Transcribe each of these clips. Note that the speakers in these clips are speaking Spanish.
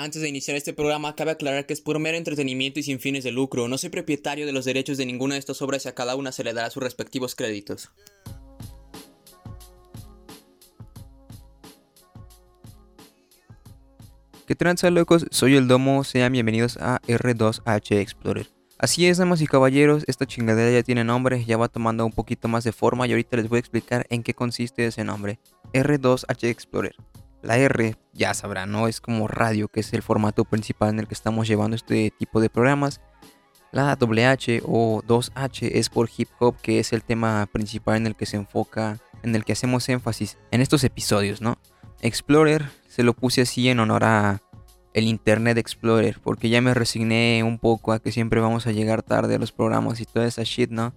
Antes de iniciar este programa, cabe aclarar que es por mero entretenimiento y sin fines de lucro. No soy propietario de los derechos de ninguna de estas obras y a cada una se le dará sus respectivos créditos. ¿Qué tranza locos? Soy el Domo, sean bienvenidos a R2H Explorer. Así es, damas y caballeros, esta chingadera ya tiene nombre, ya va tomando un poquito más de forma y ahorita les voy a explicar en qué consiste ese nombre. R2H Explorer. La R, ya sabrán, ¿no? Es como radio, que es el formato principal en el que estamos llevando este tipo de programas. La WH o 2H es por hip hop, que es el tema principal en el que se enfoca, en el que hacemos énfasis en estos episodios, ¿no? Explorer se lo puse así en honor a el Internet Explorer, porque ya me resigné un poco a que siempre vamos a llegar tarde a los programas y toda esa shit, ¿no?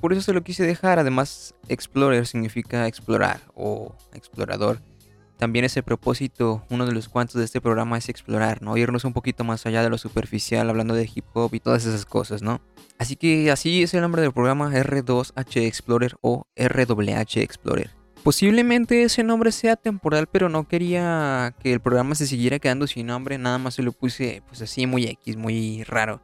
Por eso se lo quise dejar, además Explorer significa explorar o explorador también ese propósito, uno de los cuantos de este programa es explorar, ¿no? Irnos un poquito más allá de lo superficial, hablando de hip hop y todas esas cosas, ¿no? Así que así es el nombre del programa R2H Explorer o RWH Explorer. Posiblemente ese nombre sea temporal, pero no quería que el programa se siguiera quedando sin nombre, nada más se lo puse pues así muy X, muy raro.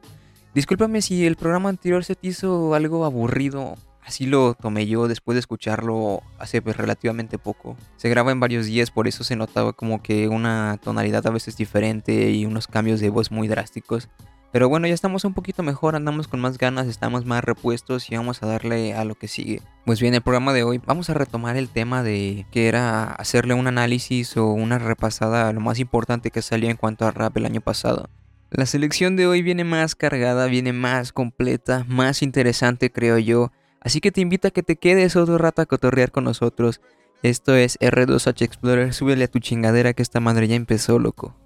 Discúlpame si el programa anterior se te hizo algo aburrido Así lo tomé yo después de escucharlo hace pues, relativamente poco. Se graba en varios días, por eso se notaba como que una tonalidad a veces diferente y unos cambios de voz muy drásticos. Pero bueno, ya estamos un poquito mejor, andamos con más ganas, estamos más repuestos y vamos a darle a lo que sigue. Pues bien, el programa de hoy vamos a retomar el tema de que era hacerle un análisis o una repasada a lo más importante que salió en cuanto a rap el año pasado. La selección de hoy viene más cargada, viene más completa, más interesante creo yo. Así que te invito a que te quedes otro rato a cotorrear con nosotros. Esto es R2H Explorer, súbele a tu chingadera que esta madre ya empezó, loco.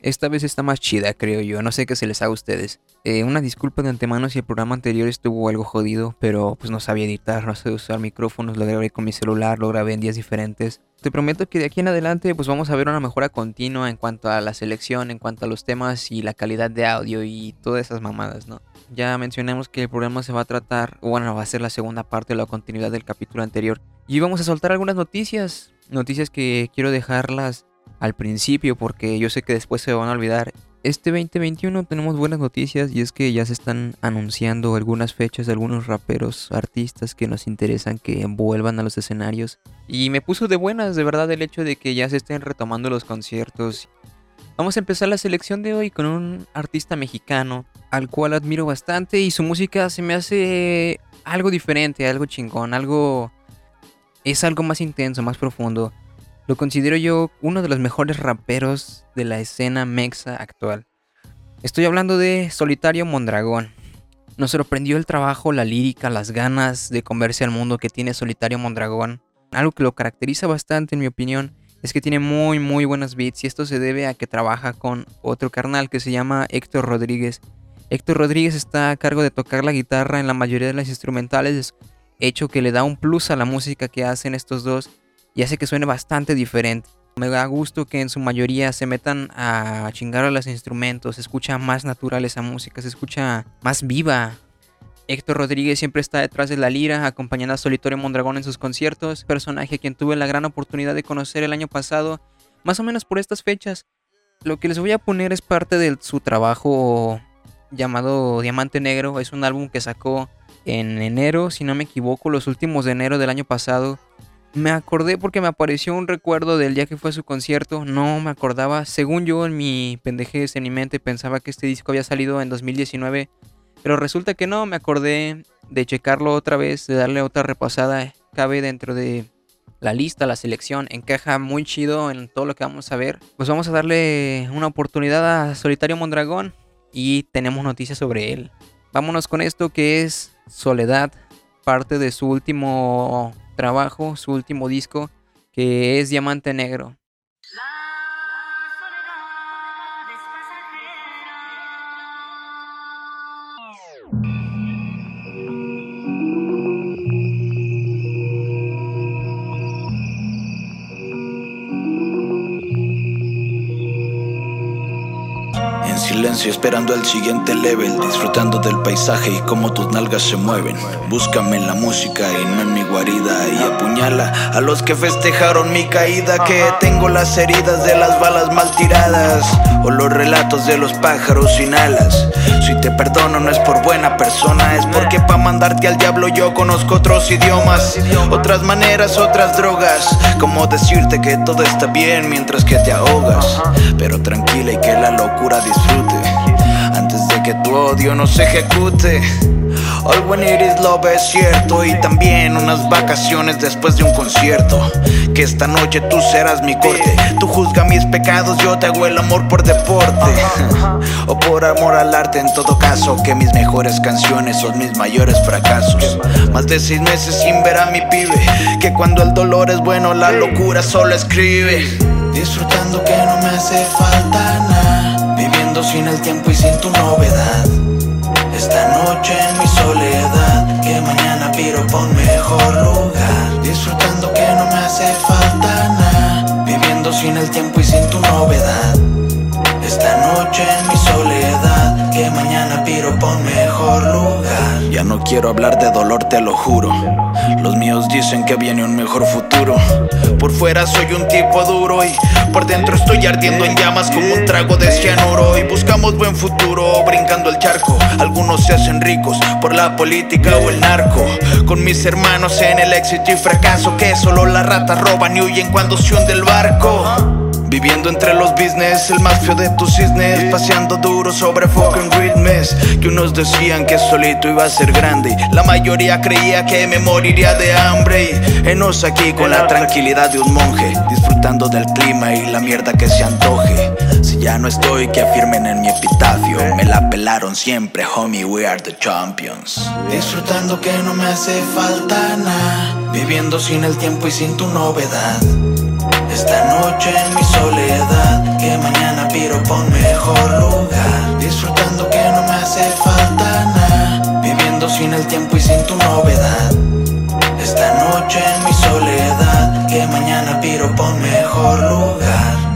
Esta vez está más chida, creo yo. No sé qué se les haga a ustedes. Eh, una disculpa de antemano si el programa anterior estuvo algo jodido, pero pues no sabía editar, no sé usar micrófonos, lo grabé con mi celular, lo grabé en días diferentes. Te prometo que de aquí en adelante pues vamos a ver una mejora continua en cuanto a la selección, en cuanto a los temas y la calidad de audio y todas esas mamadas, ¿no? Ya mencionamos que el programa se va a tratar, bueno, va a ser la segunda parte de la continuidad del capítulo anterior. Y vamos a soltar algunas noticias, noticias que quiero dejarlas al principio porque yo sé que después se van a olvidar. Este 2021 tenemos buenas noticias y es que ya se están anunciando algunas fechas de algunos raperos, artistas que nos interesan que vuelvan a los escenarios. Y me puso de buenas de verdad el hecho de que ya se estén retomando los conciertos. Vamos a empezar la selección de hoy con un artista mexicano al cual admiro bastante y su música se me hace algo diferente, algo chingón, algo... es algo más intenso, más profundo. Lo considero yo uno de los mejores raperos de la escena mexa actual. Estoy hablando de Solitario Mondragón. Nos sorprendió el trabajo, la lírica, las ganas de comerse al mundo que tiene Solitario Mondragón. Algo que lo caracteriza bastante en mi opinión es que tiene muy muy buenas beats y esto se debe a que trabaja con otro carnal que se llama Héctor Rodríguez. Héctor Rodríguez está a cargo de tocar la guitarra en la mayoría de las instrumentales, hecho que le da un plus a la música que hacen estos dos y hace que suene bastante diferente. Me da gusto que en su mayoría se metan a chingar a los instrumentos, se escucha más natural esa música, se escucha más viva. Héctor Rodríguez siempre está detrás de la lira, acompañando a Solitario Mondragón en sus conciertos, personaje a quien tuve la gran oportunidad de conocer el año pasado, más o menos por estas fechas. Lo que les voy a poner es parte de su trabajo llamado Diamante Negro, es un álbum que sacó en enero, si no me equivoco, los últimos de enero del año pasado. Me acordé porque me apareció un recuerdo del día que fue a su concierto. No me acordaba. Según yo, en mi pendejez, en mi mente, pensaba que este disco había salido en 2019. Pero resulta que no. Me acordé de checarlo otra vez, de darle otra repasada. Cabe dentro de la lista, la selección. Encaja muy chido en todo lo que vamos a ver. Pues vamos a darle una oportunidad a Solitario Mondragón. Y tenemos noticias sobre él. Vámonos con esto que es Soledad. Parte de su último trabajo, su último disco, que es Diamante Negro. Silencio esperando el siguiente level, disfrutando del paisaje y cómo tus nalgas se mueven. Búscame en la música y no en mi guarida y apuñala a los que festejaron mi caída, que tengo las heridas de las balas mal tiradas o los relatos de los pájaros sin alas. Si te perdono no es por buena persona, es porque pa mandarte al diablo yo conozco otros idiomas, otras maneras, otras drogas. Como decirte que todo está bien mientras que te ahogas, pero tranquila y que la locura disfrute que tu odio no se ejecute. All when it is love es cierto y también unas vacaciones después de un concierto. Que esta noche tú serás mi corte. Tú juzga mis pecados, yo te hago el amor por deporte. o por amor al arte en todo caso. Que mis mejores canciones son mis mayores fracasos. Más de seis meses sin ver a mi pibe. Que cuando el dolor es bueno, la locura solo escribe. Disfrutando que no me hace falta nada. Viviendo sin el tiempo y sin tu novedad. Esta noche en mi soledad, que mañana piro pa' un mejor lugar. Disfrutando que no me hace falta nada. Viviendo sin el tiempo y sin tu novedad. Esta noche en mi soledad, que mañana un mejor lugar. Ya no quiero hablar de dolor, te lo juro. Los míos dicen que viene un mejor futuro. Por fuera soy un tipo duro y por dentro estoy ardiendo en llamas como un trago de cianuro. Y buscamos buen futuro brincando el charco. Algunos se hacen ricos por la política o el narco. Con mis hermanos en el éxito y fracaso que solo las ratas roban y huyen cuando se hunde el barco. Viviendo entre los business, el más feo de tus cisnes. Paseando duro sobre fucking rhythms Que unos decían que solito iba a ser grande. La mayoría creía que me moriría de hambre. Y enos aquí con la tranquilidad de un monje. Disfrutando del clima y la mierda que se antoje. Si ya no estoy, que afirmen en mi epitafio. Me la pelaron siempre, homie, we are the champions. Disfrutando que no me hace falta nada. Viviendo sin el tiempo y sin tu novedad esta noche en mi soledad, que mañana piro un mejor lugar. Disfrutando que no me hace falta nada, viviendo sin el tiempo y sin tu novedad. Esta noche en mi soledad, que mañana piro un mejor lugar.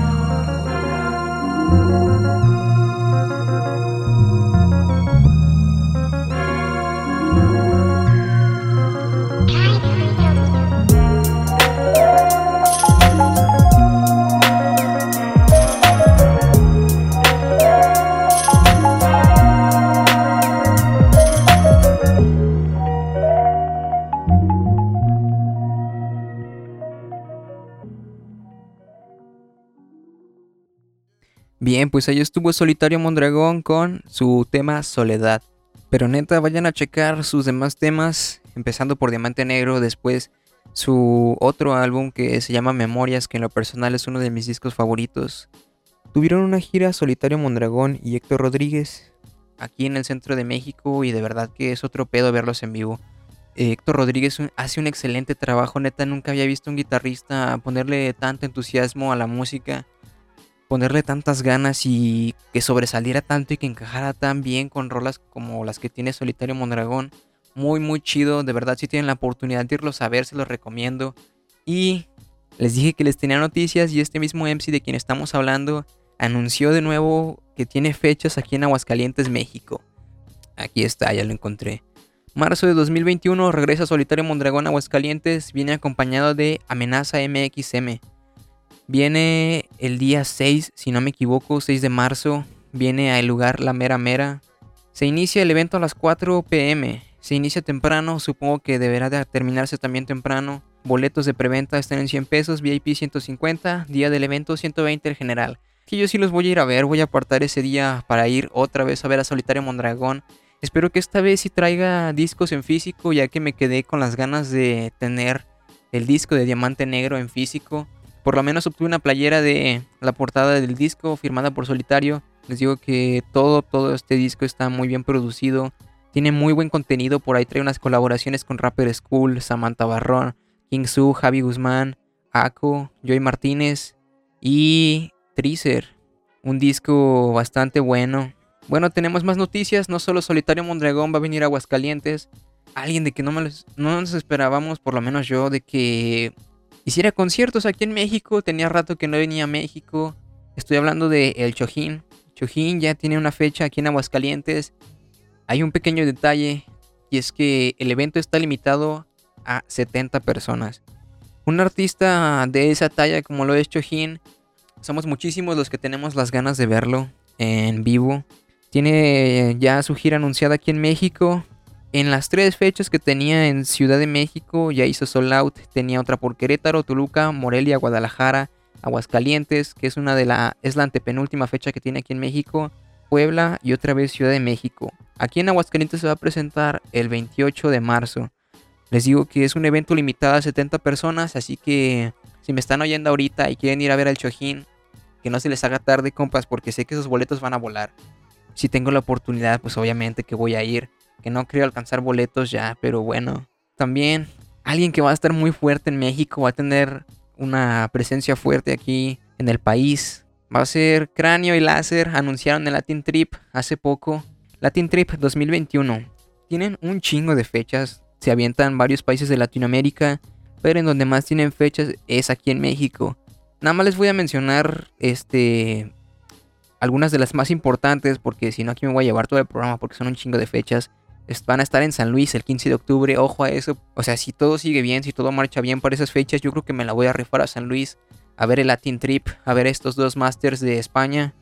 Bien, pues ahí estuvo Solitario Mondragón con su tema Soledad. Pero neta, vayan a checar sus demás temas, empezando por Diamante Negro, después su otro álbum que se llama Memorias, que en lo personal es uno de mis discos favoritos. Tuvieron una gira Solitario Mondragón y Héctor Rodríguez aquí en el centro de México y de verdad que es otro pedo verlos en vivo. Eh, Héctor Rodríguez hace un excelente trabajo, neta, nunca había visto un guitarrista ponerle tanto entusiasmo a la música, ponerle tantas ganas y que sobresaliera tanto y que encajara tan bien con rolas como las que tiene Solitario Mondragón. Muy, muy chido, de verdad si tienen la oportunidad de irlos a ver, se los recomiendo. Y les dije que les tenía noticias y este mismo MC de quien estamos hablando anunció de nuevo que tiene fechas aquí en Aguascalientes, México. Aquí está, ya lo encontré. Marzo de 2021 regresa Solitario Mondragón a Aguascalientes, viene acompañado de Amenaza MXM. Viene el día 6, si no me equivoco, 6 de marzo, viene al lugar La Mera Mera. Se inicia el evento a las 4 pm. Se inicia temprano, supongo que deberá de terminarse también temprano. Boletos de preventa están en 100 pesos, VIP 150, día del evento 120 el general. Que yo sí los voy a ir a ver, voy a apartar ese día para ir otra vez a ver a Solitario Mondragón. Espero que esta vez sí traiga discos en físico, ya que me quedé con las ganas de tener el disco de Diamante Negro en físico. Por lo menos obtuve una playera de la portada del disco firmada por Solitario. Les digo que todo, todo este disco está muy bien producido. Tiene muy buen contenido. Por ahí trae unas colaboraciones con Rapper School, Samantha Barrón, King Su, Javi Guzmán, Ako, Joy Martínez y Tricer. Un disco bastante bueno. Bueno, tenemos más noticias. No solo Solitario Mondragón va a venir a Aguascalientes. Alguien de que no, me los- no nos esperábamos, por lo menos yo, de que hiciera conciertos aquí en México. Tenía rato que no venía a México. Estoy hablando de El Chojín. Chojín ya tiene una fecha aquí en Aguascalientes. Hay un pequeño detalle y es que el evento está limitado a 70 personas. Un artista de esa talla como lo es Chojín, somos muchísimos los que tenemos las ganas de verlo en vivo. Tiene ya su gira anunciada aquí en México. En las tres fechas que tenía en Ciudad de México ya hizo sold out. Tenía otra por Querétaro, Toluca, Morelia, Guadalajara, Aguascalientes, que es una de la es la antepenúltima fecha que tiene aquí en México, Puebla y otra vez Ciudad de México. Aquí en Aguascalientes se va a presentar el 28 de marzo. Les digo que es un evento limitado a 70 personas, así que si me están oyendo ahorita y quieren ir a ver al Chojín, que no se les haga tarde, compas, porque sé que esos boletos van a volar. Si tengo la oportunidad, pues obviamente que voy a ir. Que no creo alcanzar boletos ya, pero bueno. También alguien que va a estar muy fuerte en México, va a tener una presencia fuerte aquí en el país. Va a ser Cráneo y Láser, anunciaron el Latin Trip hace poco. Latin Trip 2021. Tienen un chingo de fechas se avientan varios países de Latinoamérica, pero en donde más tienen fechas es aquí en México. Nada más les voy a mencionar este algunas de las más importantes porque si no aquí me voy a llevar todo el programa porque son un chingo de fechas. Van a estar en San Luis el 15 de octubre, ojo a eso. O sea, si todo sigue bien, si todo marcha bien para esas fechas, yo creo que me la voy a rifar a San Luis a ver el Latin Trip, a ver estos dos Masters de España.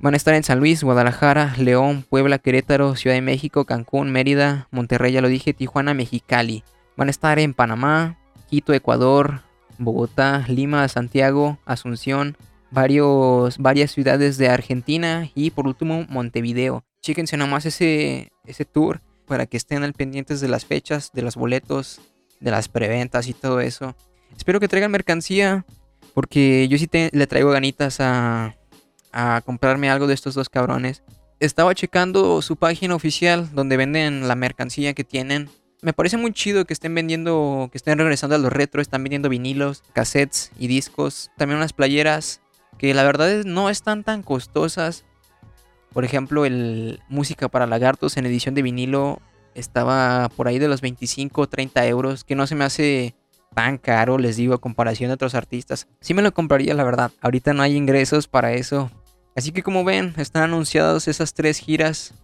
Van a estar en San Luis, Guadalajara, León, Puebla, Querétaro, Ciudad de México, Cancún, Mérida, Monterrey, ya lo dije, Tijuana, Mexicali. Van a estar en Panamá, Quito, Ecuador, Bogotá, Lima, Santiago, Asunción, varios, varias ciudades de Argentina y por último Montevideo. Chíquense nomás ese, ese tour para que estén al pendientes de las fechas, de los boletos, de las preventas y todo eso. Espero que traigan mercancía porque yo sí le traigo ganitas a, a comprarme algo de estos dos cabrones. Estaba checando su página oficial donde venden la mercancía que tienen. Me parece muy chido que estén vendiendo, que estén regresando a los retro, están vendiendo vinilos, cassettes y discos. También unas playeras que la verdad no están tan costosas. Por ejemplo, el Música para Lagartos en edición de vinilo estaba por ahí de los 25 o 30 euros, que no se me hace tan caro, les digo, a comparación de otros artistas. Sí me lo compraría, la verdad. Ahorita no hay ingresos para eso, Así que como ven, están anunciadas esas tres giras.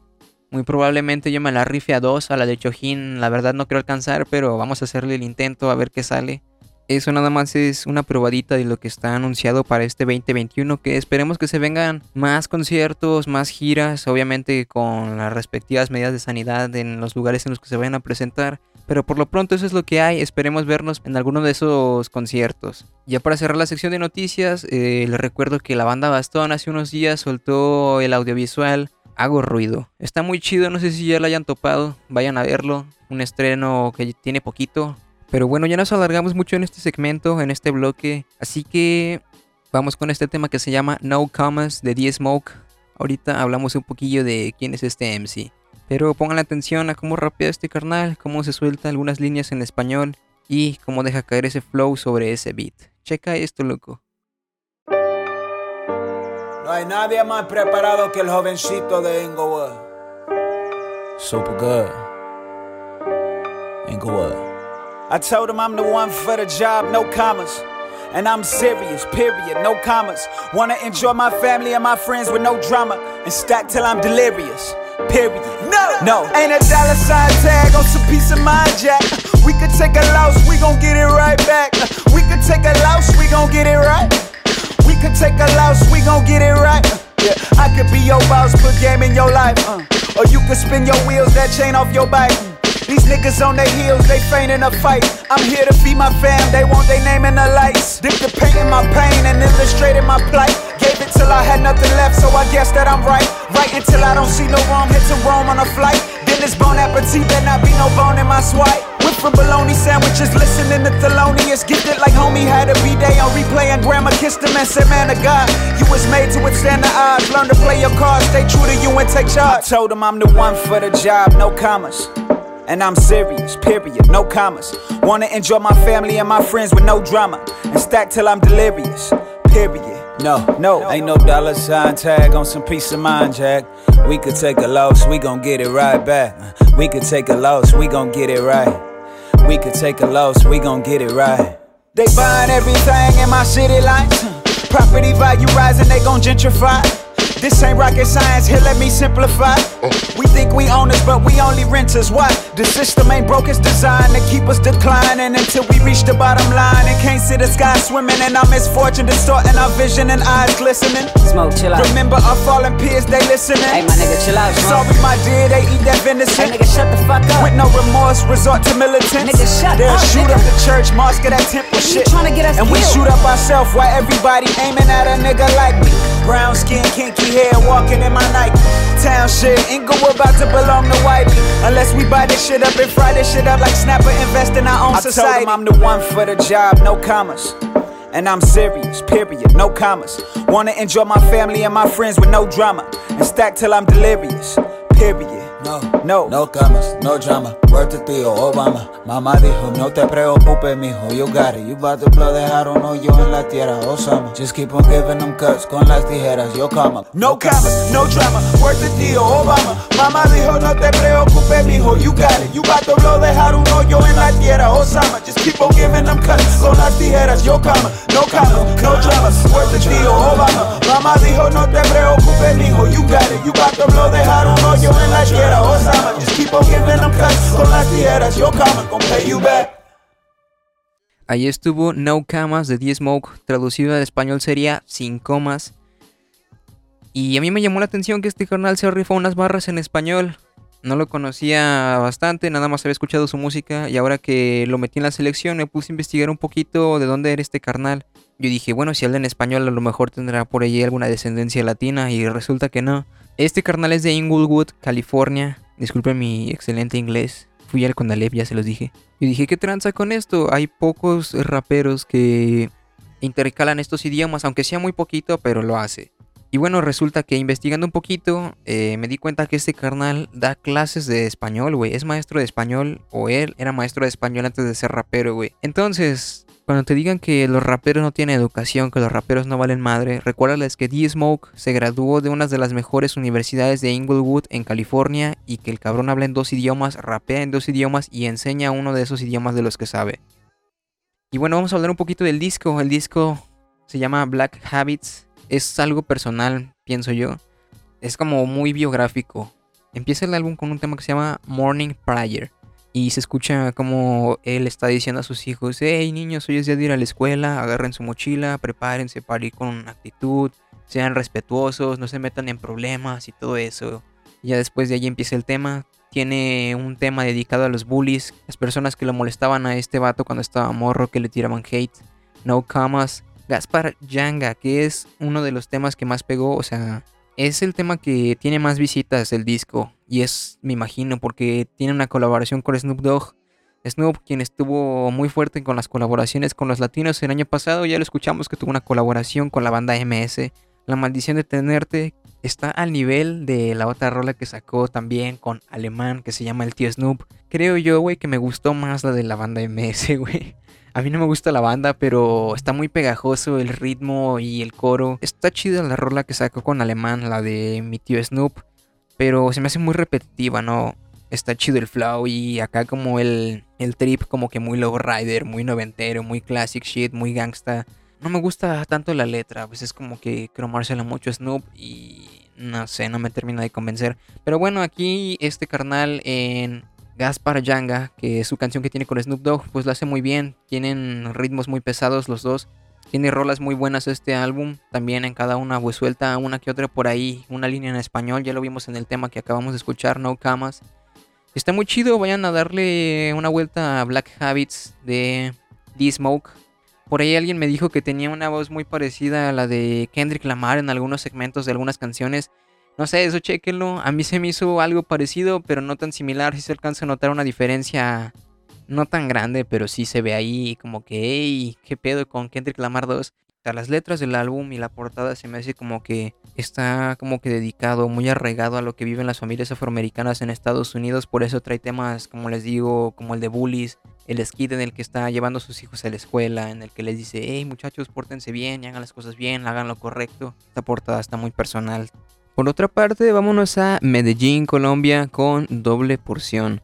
Muy probablemente yo me la rife a dos, a la de Chojin. La verdad no quiero alcanzar, pero vamos a hacerle el intento a ver qué sale. Eso nada más es una probadita de lo que está anunciado para este 2021, que esperemos que se vengan más conciertos, más giras, obviamente con las respectivas medidas de sanidad en los lugares en los que se vayan a presentar. Pero por lo pronto eso es lo que hay, esperemos vernos en alguno de esos conciertos. Ya para cerrar la sección de noticias, eh, les recuerdo que la banda Bastón hace unos días soltó el audiovisual Hago Ruido. Está muy chido, no sé si ya lo hayan topado, vayan a verlo. Un estreno que tiene poquito, pero bueno, ya nos alargamos mucho en este segmento, en este bloque. Así que vamos con este tema que se llama No Commas de D-Smoke. Ahorita hablamos un poquillo de quién es este MC. Pero pongan atención a cómo rapea este carnal, cómo se suelta algunas líneas en español y cómo deja caer ese flow sobre ese beat. Checa esto, loco. No hay nadie más preparado que el jovencito de Inglewood. Super good. Inglewood. I told him I'm the one for the job, no commas. And I'm serious, period, no commas. Wanna enjoy my family and my friends with no drama. And stack till I'm delirious, period. No, no. Ain't a dollar sign tag on some peace of mind, Jack. We could take a loss, we gon' get it right back. We could take a loss, we gon' get it right. We could take a loss, we gon' get it right. Yeah, I could be your boss, put game in your life. Uh. Or you could spin your wheels, that chain off your bike. These niggas on their heels, they faint in a fight. I'm here to feed my fam, they want their name in the lights. Dip the paint in my pain and illustrated my plight. Gave it till I had nothing left, so I guess that I'm right. Right until I don't see no wrong, hit to Rome on a flight. Then this bon appetit, there not be no bone in my swipe. Went from bologna sandwiches, listening to Thelonious. Gifted like homie had a B-day on replay, and grandma kissed him and said, Man of God, you was made to withstand the odds. Learn to play your cards, stay true to you and take charge. I told him I'm the one for the job, no commas. And I'm serious, period, no commas. Wanna enjoy my family and my friends with no drama. And stack till I'm delirious, period. No, no, ain't no dollar sign tag on some peace of mind, Jack. We could take a loss, we gon' get it right back. We could take a loss, we gon' get it right. We could take a loss, we gon' get it right. They buying everything in my city lights. Property value rising, they gon' gentrify. This ain't rocket science, here let me simplify. We think we own owners, but we only renters. Why? The system ain't broke, it's designed to keep us declining until we reach the bottom line and can't see the sky swimming. And our misfortune distorting our vision and eyes glistening. Smoke, chill out. Remember our fallen peers, they listening. Hey, my nigga, chill out, bro. Sorry, my dear, they eat that venison. Hey, nigga, shut the fuck up. With no remorse, resort to militants. Nigga, shut They'll up, They shoot nigga. up the church, mosque, that temple shit. tryna get us and we shoot up ourselves while everybody aiming at a nigga like me. Brown skin, kinky hair, walking in my Nike. Town shit, Inglewood about to belong to Whitey. Unless we buy this shit up and fry this shit up like Snapper, invest in our own I society. told him I'm the one for the job, no commas. And I'm serious, period, no commas. Wanna enjoy my family and my friends with no drama. And stack till I'm delirious, period. No, No. no camas, no drama. Word to tío Obama. Mamá dijo, no te preocupes, mijo, you got it. You about to blow, dejar un hoyo en la tierra, Osama. Just keep on giving them cuts con las tijeras, yo cama. No commas, no drama, word to tío Obama. Mamá dijo, no te preocupes, mijo, you got it. You got to blow, dejar un hoyo en la tierra, Osama. Just keep on giving them cuts con las tijeras, yo cama. No commas, no drama, word to tío Obama. Mamá dijo, no te preocupes, mijo, you got it. You got to blow, dejar un hoyo en la tierra, Ahí estuvo No Camas de D-Smoke, traducido al español sería Sin Comas. Y a mí me llamó la atención que este carnal se rifó unas barras en español. No lo conocía bastante, nada más había escuchado su música y ahora que lo metí en la selección me puse a investigar un poquito de dónde era este carnal. Yo dije, bueno, si habla en español a lo mejor tendrá por allí alguna descendencia latina y resulta que no. Este carnal es de Inglewood, California. Disculpen mi excelente inglés. Fui al Conalep, ya se los dije. Y dije, ¿qué tranza con esto? Hay pocos raperos que intercalan estos idiomas, aunque sea muy poquito, pero lo hace. Y bueno, resulta que investigando un poquito, eh, me di cuenta que este carnal da clases de español, güey. Es maestro de español, o él era maestro de español antes de ser rapero, güey. Entonces, cuando te digan que los raperos no tienen educación, que los raperos no valen madre, recuérdales que D-Smoke se graduó de una de las mejores universidades de Inglewood en California y que el cabrón habla en dos idiomas, rapea en dos idiomas y enseña uno de esos idiomas de los que sabe. Y bueno, vamos a hablar un poquito del disco. El disco se llama Black Habits. Es algo personal, pienso yo. Es como muy biográfico. Empieza el álbum con un tema que se llama Morning Prayer. Y se escucha como él está diciendo a sus hijos, hey niños, hoy es día de ir a la escuela, agarren su mochila, prepárense para ir con actitud, sean respetuosos, no se metan en problemas y todo eso. Y ya después de ahí empieza el tema. Tiene un tema dedicado a los bullies, las personas que lo molestaban a este vato cuando estaba morro, que le tiraban hate, no camas. Gaspar Yanga, que es uno de los temas que más pegó, o sea, es el tema que tiene más visitas del disco. Y es, me imagino, porque tiene una colaboración con Snoop Dogg. Snoop, quien estuvo muy fuerte con las colaboraciones con los latinos el año pasado, ya lo escuchamos que tuvo una colaboración con la banda MS. La maldición de tenerte está al nivel de la otra rola que sacó también con Alemán, que se llama El Tío Snoop. Creo yo, güey, que me gustó más la de la banda MS, güey. A mí no me gusta la banda, pero está muy pegajoso el ritmo y el coro. Está chida la rola que sacó con Alemán, la de mi tío Snoop. Pero se me hace muy repetitiva, ¿no? Está chido el flow y acá como el, el trip como que muy low rider, muy noventero, muy classic shit, muy gangsta. No me gusta tanto la letra, pues es como que cromársela mucho Snoop y no sé, no me termina de convencer. Pero bueno, aquí este carnal en Gaspar Yanga, que es su canción que tiene con Snoop Dogg, pues lo hace muy bien. Tienen ritmos muy pesados los dos. Tiene rolas muy buenas este álbum. También en cada una, pues suelta una que otra por ahí. Una línea en español, ya lo vimos en el tema que acabamos de escuchar, No Camas. Está muy chido, vayan a darle una vuelta a Black Habits de D-Smoke. Por ahí alguien me dijo que tenía una voz muy parecida a la de Kendrick Lamar en algunos segmentos de algunas canciones. No sé, eso chequenlo. A mí se me hizo algo parecido, pero no tan similar. Si se alcanza a notar una diferencia no tan grande, pero sí se ve ahí como que, hey, ¿qué pedo con Kendrick Lamar 2? O sea, las letras del álbum y la portada se me hace como que está como que dedicado, muy arraigado a lo que viven las familias afroamericanas en Estados Unidos. Por eso trae temas, como les digo, como el de bullies, el skid en el que está llevando a sus hijos a la escuela, en el que les dice, hey muchachos, pórtense bien, y hagan las cosas bien, hagan lo correcto. Esta portada está muy personal. Por otra parte, vámonos a Medellín, Colombia, con doble porción.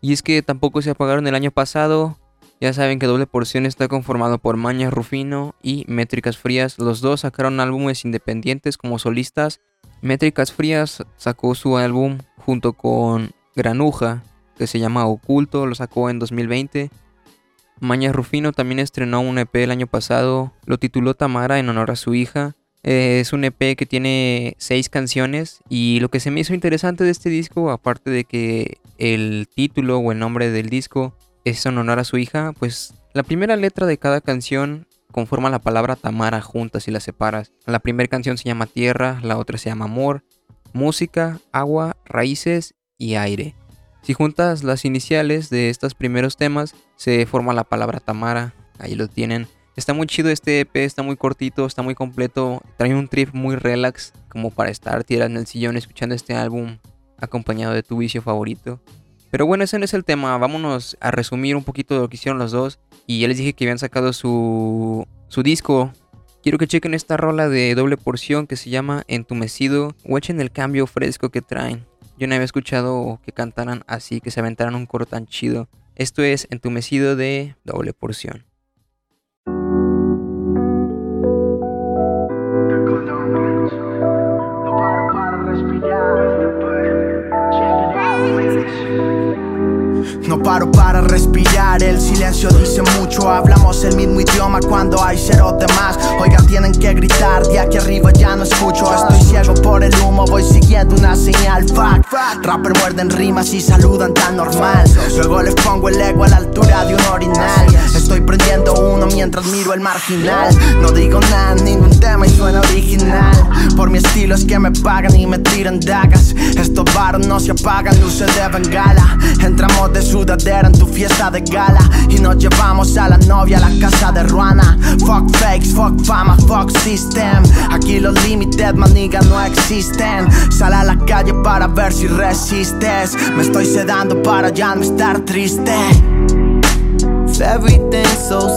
Y es que tampoco se apagaron el año pasado. Ya saben que Doble Porción está conformado por Maña Rufino y Métricas Frías. Los dos sacaron álbumes independientes como solistas. Métricas Frías sacó su álbum junto con Granuja, que se llama Oculto, lo sacó en 2020. Maña Rufino también estrenó un EP el año pasado, lo tituló Tamara en honor a su hija. Eh, es un EP que tiene seis canciones y lo que se me hizo interesante de este disco, aparte de que el título o el nombre del disco es en honor a su hija, pues la primera letra de cada canción conforma la palabra Tamara juntas y las separas. La primera canción se llama Tierra, la otra se llama Amor, Música, Agua, Raíces y Aire. Si juntas las iniciales de estos primeros temas, se forma la palabra Tamara. Ahí lo tienen. Está muy chido este EP, está muy cortito, está muy completo. Trae un trip muy relax, como para estar tirado en el sillón escuchando este álbum acompañado de tu vicio favorito. Pero bueno, ese no es el tema. Vámonos a resumir un poquito de lo que hicieron los dos. Y ya les dije que habían sacado su, su disco. Quiero que chequen esta rola de doble porción que se llama Entumecido. O echen el cambio fresco que traen. Yo no había escuchado que cantaran así, que se aventaran un coro tan chido. Esto es Entumecido de doble porción. No paro para respirar, el silencio dice mucho. Hablamos el mismo idioma cuando hay cero demás. Oigan, tienen que gritar, de aquí arriba ya no escucho. Estoy ciego por el humo, voy siguiendo una señal. Fuck, rapper muerden rimas y saludan tan normal. Luego les pongo el ego a la altura de un orinal. Estoy prendiendo uno mientras miro el marginal. No digo nada, ningún tema y suena original. Por mi estilo es que me pagan y me tiran dagas. Estos baros no se apagan, luces de bengala. Entramos de sudadera en tu fiesta de gala. Y nos llevamos a la novia a la casa de Ruana. Fuck fakes, fuck fama, fuck system. Aquí los limited, maniga, no existen. Sal a la calle para ver si resistes. Me estoy sedando para ya no estar triste. Everything's so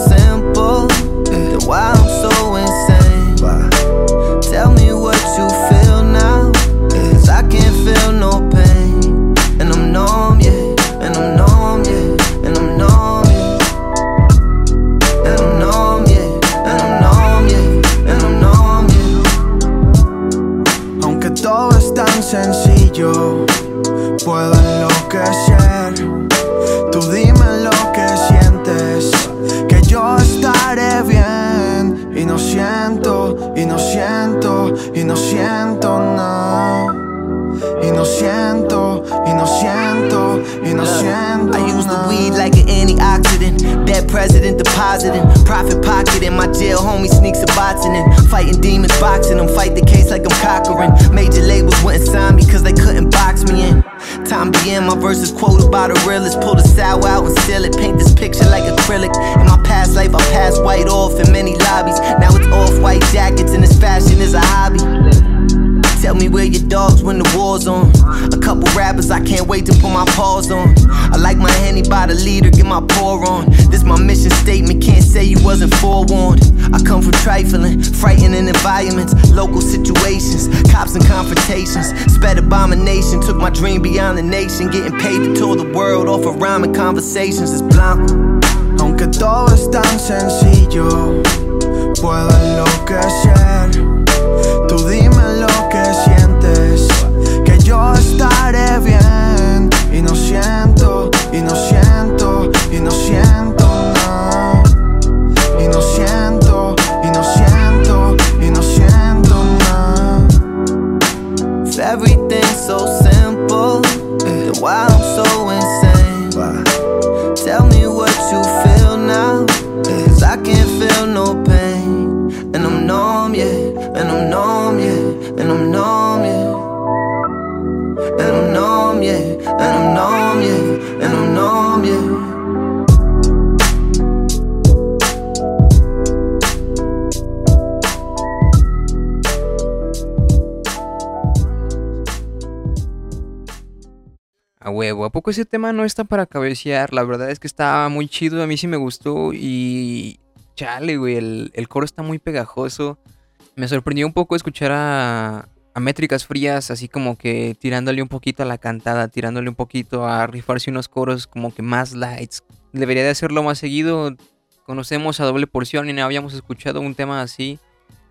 frightening environments, local situations, cops and confrontations. Sped abomination, took my dream beyond the nation. Getting paid to tour the world off of rhyming conversations. It's blanco. Aunque todo es tan sencillo, puedo enloquecer. Huevo, ¿a poco ese tema no está para cabecear? La verdad es que está muy chido, a mí sí me gustó y... Chale, güey, el, el coro está muy pegajoso. Me sorprendió un poco escuchar a, a Métricas Frías así como que tirándole un poquito a la cantada, tirándole un poquito a rifarse unos coros como que más lights. Debería de hacerlo más seguido. Conocemos a doble porción y no habíamos escuchado un tema así.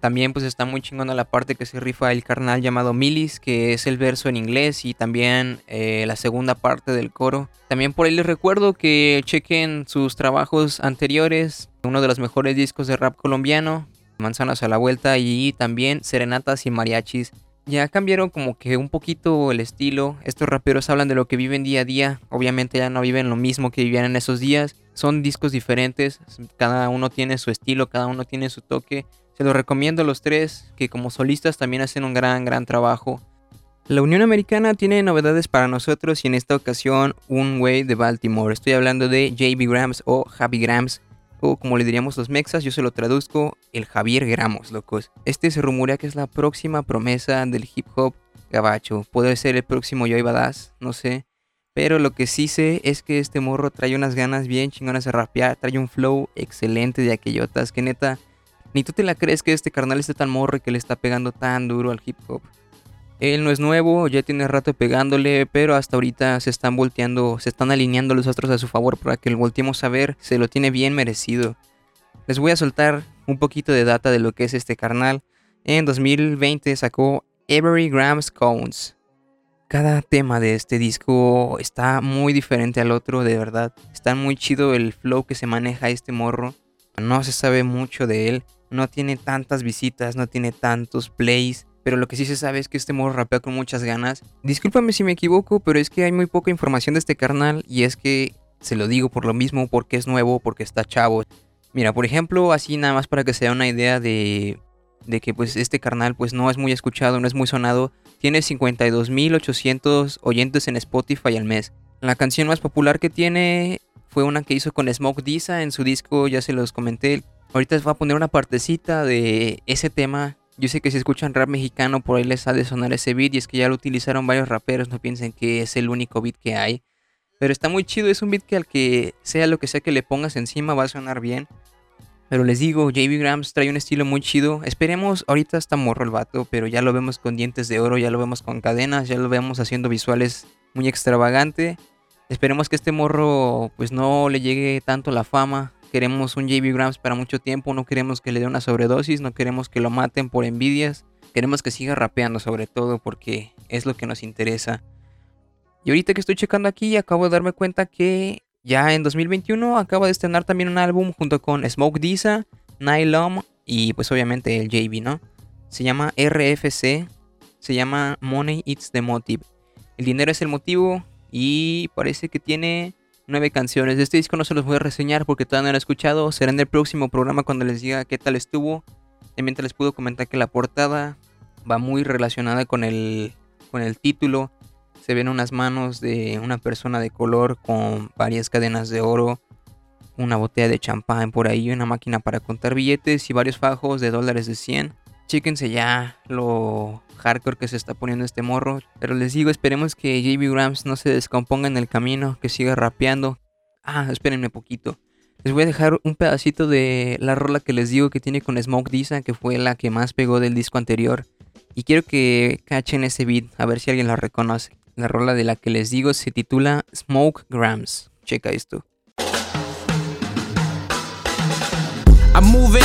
También pues está muy chingona la parte que se rifa el carnal llamado Milis, que es el verso en inglés y también eh, la segunda parte del coro. También por ahí les recuerdo que chequen sus trabajos anteriores, uno de los mejores discos de rap colombiano, Manzanas a la Vuelta y también Serenatas y Mariachis. Ya cambiaron como que un poquito el estilo. Estos raperos hablan de lo que viven día a día. Obviamente ya no viven lo mismo que vivían en esos días. Son discos diferentes. Cada uno tiene su estilo, cada uno tiene su toque. Se los recomiendo a los tres, que como solistas también hacen un gran, gran trabajo. La Unión Americana tiene novedades para nosotros y en esta ocasión un güey de Baltimore. Estoy hablando de JB Grams o Javi Grams, o como le diríamos los mexas, yo se lo traduzco, el Javier Gramos, locos. Este se rumorea que es la próxima promesa del hip hop gabacho. Puede ser el próximo Joy Badass, no sé. Pero lo que sí sé es que este morro trae unas ganas bien chingonas de rapear, trae un flow excelente de aquellotas que neta ni tú te la crees que este carnal esté tan morro y que le está pegando tan duro al hip hop. Él no es nuevo, ya tiene rato pegándole, pero hasta ahorita se están volteando, se están alineando los astros a su favor para que lo volteemos a ver, se lo tiene bien merecido. Les voy a soltar un poquito de data de lo que es este carnal. En 2020 sacó Every Grams Counts. Cada tema de este disco está muy diferente al otro, de verdad. Está muy chido el flow que se maneja este morro. No se sabe mucho de él no tiene tantas visitas, no tiene tantos plays. Pero lo que sí se sabe es que este morro rapea con muchas ganas. Discúlpame si me equivoco, pero es que hay muy poca información de este carnal. Y es que se lo digo por lo mismo, porque es nuevo, porque está chavo. Mira, por ejemplo, así nada más para que se dé una idea de, de que pues este carnal pues no es muy escuchado, no es muy sonado. Tiene 52.800 oyentes en Spotify al mes. La canción más popular que tiene fue una que hizo con Smoke Disa en su disco, ya se los comenté, Ahorita les voy a poner una partecita de ese tema. Yo sé que si escuchan rap mexicano por ahí les ha de sonar ese beat y es que ya lo utilizaron varios raperos, no piensen que es el único beat que hay. Pero está muy chido, es un beat que al que sea lo que sea que le pongas encima va a sonar bien. Pero les digo, JB Grams trae un estilo muy chido. Esperemos, ahorita está morro el vato, pero ya lo vemos con dientes de oro, ya lo vemos con cadenas, ya lo vemos haciendo visuales muy extravagante. Esperemos que este morro pues no le llegue tanto la fama, queremos un JB Grams para mucho tiempo, no queremos que le dé una sobredosis, no queremos que lo maten por envidias, queremos que siga rapeando sobre todo porque es lo que nos interesa. Y ahorita que estoy checando aquí, acabo de darme cuenta que ya en 2021 acaba de estrenar también un álbum junto con Smoke Disa, Nylon y pues obviamente el JB, ¿no? Se llama RFC, se llama Money It's the Motive. El dinero es el motivo y parece que tiene nueve canciones. Este disco no se los voy a reseñar porque todavía no lo he escuchado. Será en el próximo programa cuando les diga qué tal estuvo. También te les puedo comentar que la portada va muy relacionada con el, con el título. Se ven unas manos de una persona de color con varias cadenas de oro, una botella de champán por ahí, una máquina para contar billetes y varios fajos de dólares de 100. Chéquense ya lo hardcore que se está poniendo este morro. Pero les digo, esperemos que JB Grams no se descomponga en el camino, que siga rapeando. Ah, espérenme poquito. Les voy a dejar un pedacito de la rola que les digo que tiene con Smoke Disa, que fue la que más pegó del disco anterior. Y quiero que cachen ese beat, a ver si alguien la reconoce. La rola de la que les digo se titula Smoke Grams. Checa esto. I'm moving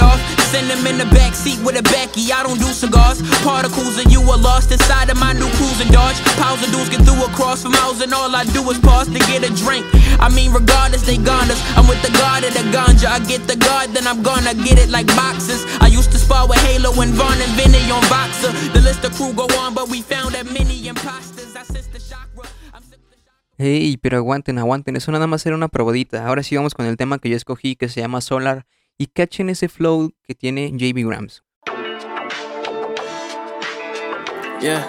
off. Send in the back seat with a. I don't do cigars. Particles and you are lost inside of my new cruising Dodge. Pals and dudes get through across from miles, and all I do is pause to get a drink. I mean, regardless, they goners. I'm with the guard of the ganja. I get the guard, then I'm gonna get it like boxes. I used to spar with Halo and Vaughn and Vinny on Boxer. The list of crew go on, but we found that many imposters. I sense the chakra. Hey, pero aguanten, aguanten, eso nada más era una probadita. Ahora sí vamos con el tema que yo escogí que se llama Solar y cachen ese flow que tiene JB Grams. Yeah.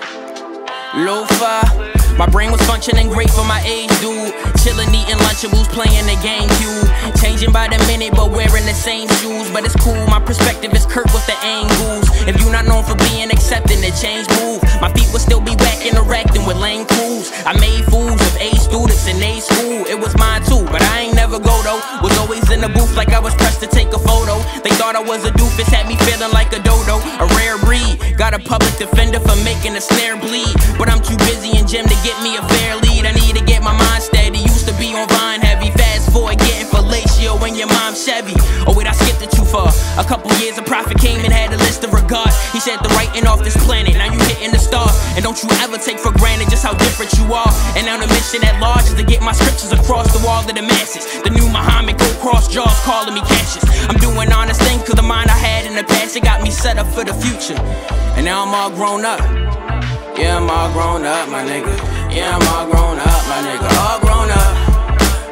Lo-fi. My brain was functioning great for my age, dude. Chillin', eating Lunchables, playing the GameCube. Changing by the minute, but wearing the same shoes. But it's cool, my perspective is Kurt with the angles. If you not known for being accepting, the change move. My feet would still be back interacting with lame crews. I made fools of A students in A school. It was mine too, but I ain't never go though. Was always in the booth like I was thought I was a doofus, had me feeling like a dodo. A rare breed. Got a public defender for making a snare bleed. But I'm too busy in gym to get me a fair lead. I need to get my mind steady. Used to be on Vine heavy. Fast forward, getting fellatio when your mom's Chevy. Oh, wait, I skipped the two for a couple years. A prophet came and had a list of regards. He said the writing off this planet. Now you and don't you ever take for granted just how different you are. And now the mission at large is to get my scriptures across the wall of the masses. The new Muhammad go cross jaws, calling me Cassius. I'm doing honest things 'cause the mind I had in the past, it got me set up for the future. And now I'm all grown up. Yeah, I'm all grown up, my nigga. Yeah, I'm all grown up, my nigga. All grown up.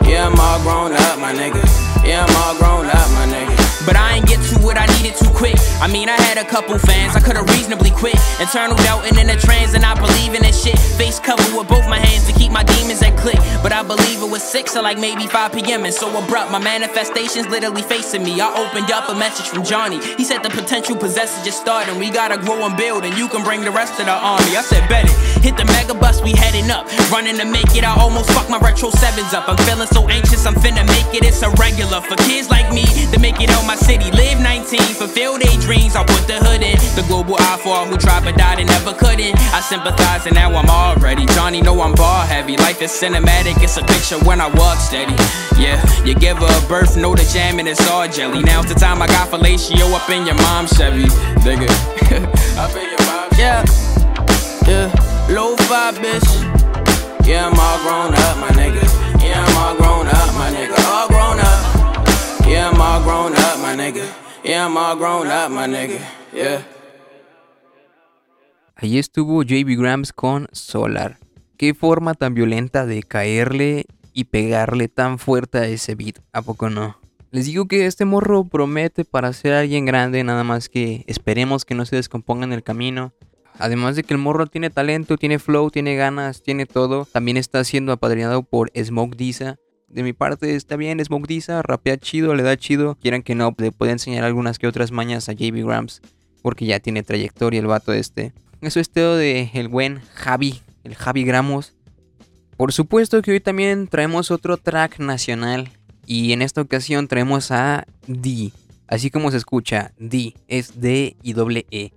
Yeah, I'm all grown up, my nigga. Yeah, I'm all grown up, my nigga. But I ain't get to what I needed too quick. I mean, I had a couple fans, I could've reasonably quit. Internal doubting in the trans and not believing in shit. Face covered with both my hands to keep my demons at click. But I believe it was 6 or like maybe 5 p.m. and so abrupt. My manifestations literally facing me. I opened up a message from Johnny. He said the potential possessor just started. We gotta grow and build, and you can bring the rest of the army. I said, bet it. Hit the mega bus, we heading up. Running to make it, I almost fuck my retro sevens up. I'm feeling so anxious, I'm finna make it. It's a regular for kids like me to make it out my city. Live 19, fulfill their dreams. I put the hood in. The global eye for all who tried but died and never couldn't. I sympathize and now I'm all ready. Johnny know I'm ball heavy. Life is cinematic, it's a picture when I walk steady. Yeah, you give her a birth, know the jam and it's all jelly. Now's the time I got fellatio up in your mom's Chevy. Nigga, up in your mom's Yeah, yeah, low five bitch. Yeah, I'm all grown up, my nigga. Yeah, I'm all grown up, my nigga. My. Allí estuvo JB Grams con Solar. Qué forma tan violenta de caerle y pegarle tan fuerte a ese beat, ¿a poco no? Les digo que este morro promete para ser alguien grande, nada más que esperemos que no se descomponga en el camino. Además de que el morro tiene talento, tiene flow, tiene ganas, tiene todo, también está siendo apadrinado por Smoke Disa. De mi parte está bien, Smoke Disa, rapea chido, le da chido. Quieran que no, le puede enseñar algunas que otras mañas a JB Grams, porque ya tiene trayectoria el vato este. Eso es todo de el buen Javi, el Javi Gramos. Por supuesto que hoy también traemos otro track nacional. Y en esta ocasión traemos a D. Así como se escucha, D. Es D y doble E.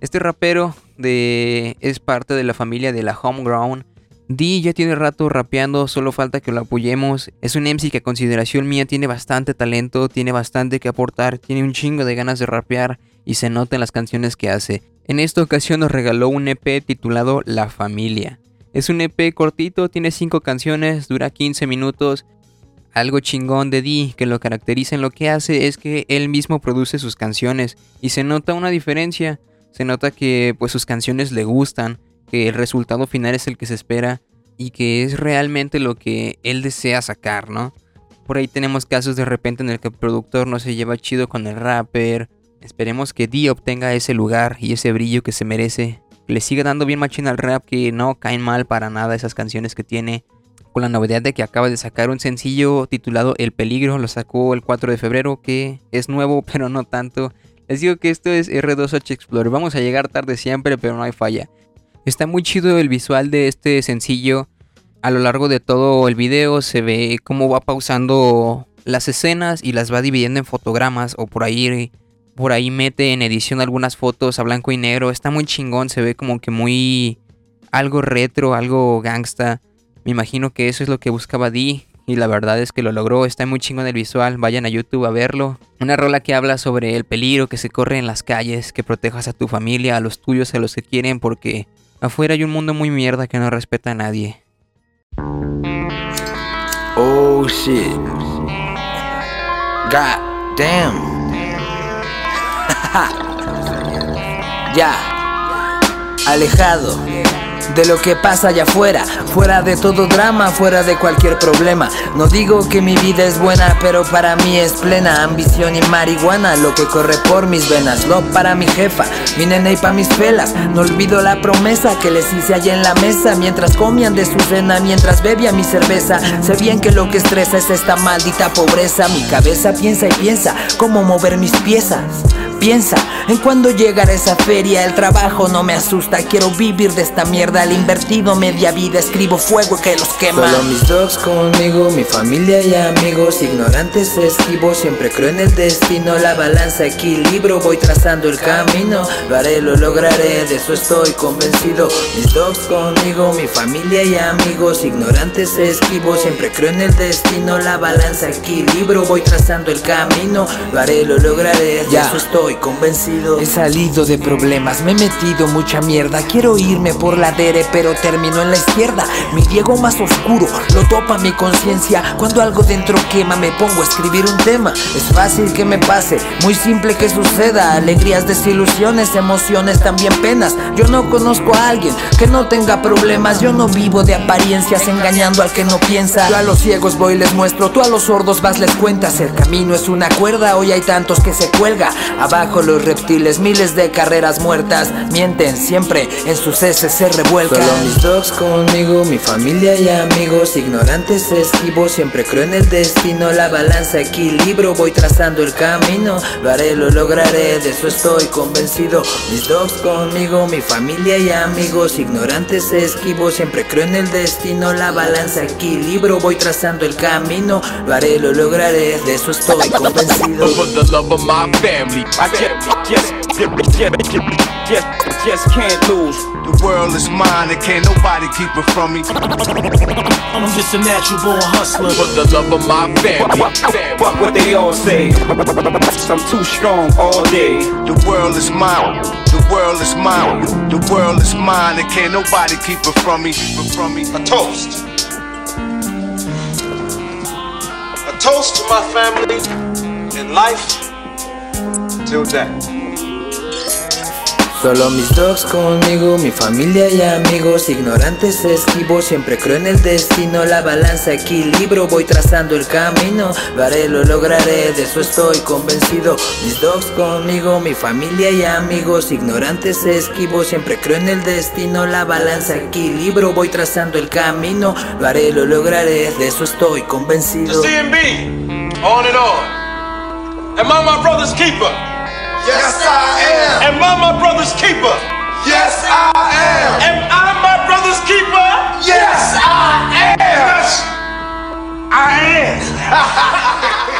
Este rapero de, es parte de la familia de la Homegrown. D ya tiene rato rapeando, solo falta que lo apoyemos. Es un MC que a consideración mía tiene bastante talento, tiene bastante que aportar, tiene un chingo de ganas de rapear y se nota en las canciones que hace. En esta ocasión nos regaló un EP titulado La Familia. Es un EP cortito, tiene 5 canciones, dura 15 minutos. Algo chingón de D que lo caracteriza en lo que hace es que él mismo produce sus canciones y se nota una diferencia. Se nota que pues sus canciones le gustan, que el resultado final es el que se espera y que es realmente lo que él desea sacar, ¿no? Por ahí tenemos casos de repente en el que el productor no se lleva chido con el rapper. Esperemos que D obtenga ese lugar y ese brillo que se merece. Que le siga dando bien machina al rap, que no caen mal para nada esas canciones que tiene. Con la novedad de que acaba de sacar un sencillo titulado El Peligro, lo sacó el 4 de febrero, que es nuevo pero no tanto. Les digo que esto es R2H Explorer. Vamos a llegar tarde siempre, pero no hay falla. Está muy chido el visual de este sencillo. A lo largo de todo el video se ve cómo va pausando las escenas y las va dividiendo en fotogramas o por ahí por ahí mete en edición algunas fotos a blanco y negro. Está muy chingón, se ve como que muy algo retro, algo gangsta. Me imagino que eso es lo que buscaba D y la verdad es que lo logró, está muy chingón el visual, vayan a YouTube a verlo. Una rola que habla sobre el peligro que se corre en las calles, que protejas a tu familia, a los tuyos, a los que quieren, porque afuera hay un mundo muy mierda que no respeta a nadie. Oh shit. God damn. ya. Alejado de lo que pasa allá afuera, fuera de todo drama, fuera de cualquier problema. No digo que mi vida es buena, pero para mí es plena ambición y marihuana, lo que corre por mis venas. Lo para mi jefa, mi nene y pa' mis pelas. No olvido la promesa que les hice allá en la mesa, mientras comían de su cena, mientras bebía mi cerveza. Sé bien que lo que estresa es esta maldita pobreza. Mi cabeza piensa y piensa cómo mover mis piezas. Piensa en cuando llegará esa feria, el trabajo no me asusta, quiero vivir de esta mierda mierda. Invertido media vida, escribo fuego que los quema. Solo mis dogs conmigo, mi familia y amigos, ignorantes esquivo, siempre creo en el destino, la balanza equilibro, voy trazando el camino, lo haré, lo lograré, de eso estoy convencido. Mis dogs conmigo, mi familia y amigos, ignorantes esquivo, siempre creo en el destino, la balanza equilibro, voy trazando el camino, lo haré, lo lograré, de eso estoy convencido. He salido de problemas, me he metido mucha mierda. Quiero irme por la pero termino en la izquierda. Mi Diego más oscuro lo topa mi conciencia. Cuando algo dentro quema, me pongo a escribir un tema. Es fácil que me pase, muy simple que suceda. Alegrías, desilusiones, emociones, también penas. Yo no conozco a alguien que no tenga problemas. Yo no vivo de apariencias, engañando al que no piensa. Yo a los ciegos voy y les muestro, tú a los sordos vas les cuentas. El camino es una cuerda, hoy hay tantos que se cuelga. Abajo los reptiles, miles de carreras muertas. Mienten siempre, en sus heces se Solo mis dogs conmigo, mi familia y amigos, ignorantes esquivo, siempre creo en el destino, la balanza equilibro, voy trazando el camino, lo haré, lo lograré, de eso estoy convencido. Mis dogs conmigo, mi familia y amigos, ignorantes esquivo, siempre creo en el destino, la balanza equilibro, voy trazando el camino, lo haré, lo lograré, de eso estoy convencido. For the love of my family. I just, can't lose. The world is mine and can't nobody keep it from me. I'm just a natural born hustler. For the love of my family. Fuck what they all say. I'm too strong all day. The world is mine. The world is mine. The world is mine and can't nobody keep it from me. From me. A toast. A toast to my family and life till death. Solo mis dogs conmigo, mi familia y amigos, ignorantes esquivo, siempre creo en el destino, la balanza equilibro, voy trazando el camino, lo lo lograré, de eso estoy convencido. Mis dogs conmigo, mi familia y amigos, ignorantes esquivo, siempre creo en el destino, la balanza equilibro, voy trazando el camino, lo lo lograré, de eso estoy convencido. The CMB, on and on. Am I my brother's keeper? Yes, I am. Am I my brother's keeper? Yes, I am. Am I my brother's keeper? Yes, I am. Yes, I am.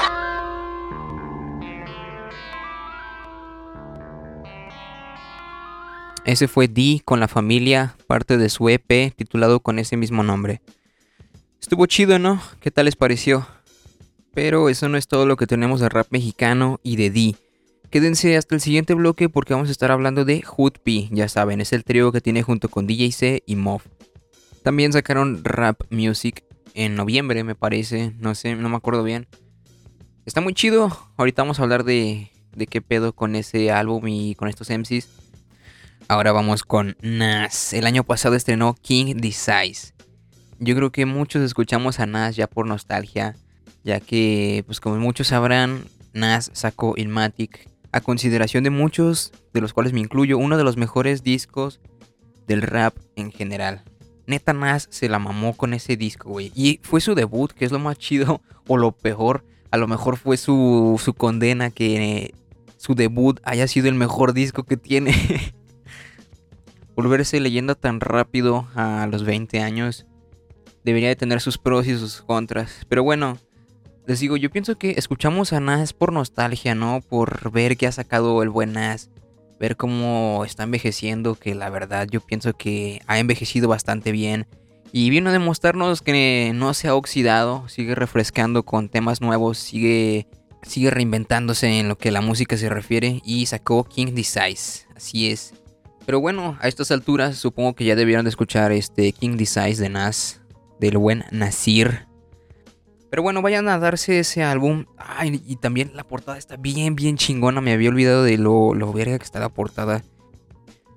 Ese fue D con la familia, parte de su EP titulado con ese mismo nombre. Estuvo chido, ¿no? ¿Qué tal les pareció? Pero eso no es todo lo que tenemos de rap mexicano y de D. Quédense hasta el siguiente bloque porque vamos a estar hablando de Hood P, ya saben, es el trío que tiene junto con DJ C y Moff. También sacaron Rap Music en noviembre, me parece, no sé, no me acuerdo bien. Está muy chido, ahorita vamos a hablar de, de qué pedo con ese álbum y con estos MCs. Ahora vamos con Nas. El año pasado estrenó King Size. Yo creo que muchos escuchamos a Nas ya por nostalgia, ya que, pues como muchos sabrán, Nas sacó Ilmatic, a consideración de muchos, de los cuales me incluyo, uno de los mejores discos del rap en general. Neta Nas se la mamó con ese disco, güey. Y fue su debut, que es lo más chido, o lo peor. A lo mejor fue su, su condena que su debut haya sido el mejor disco que tiene. Volverse leyenda tan rápido a los 20 años debería de tener sus pros y sus contras. Pero bueno, les digo, yo pienso que escuchamos a Nas por nostalgia, ¿no? Por ver que ha sacado el buen Nas. Ver cómo está envejeciendo, que la verdad yo pienso que ha envejecido bastante bien. Y vino a demostrarnos que no se ha oxidado, sigue refrescando con temas nuevos, sigue, sigue reinventándose en lo que la música se refiere y sacó King Size. Así es. Pero bueno, a estas alturas supongo que ya debieron de escuchar este King Size de Nas, del buen Nasir. Pero bueno, vayan a darse ese álbum. Ay, y también la portada está bien, bien chingona. Me había olvidado de lo, lo verga que está la portada.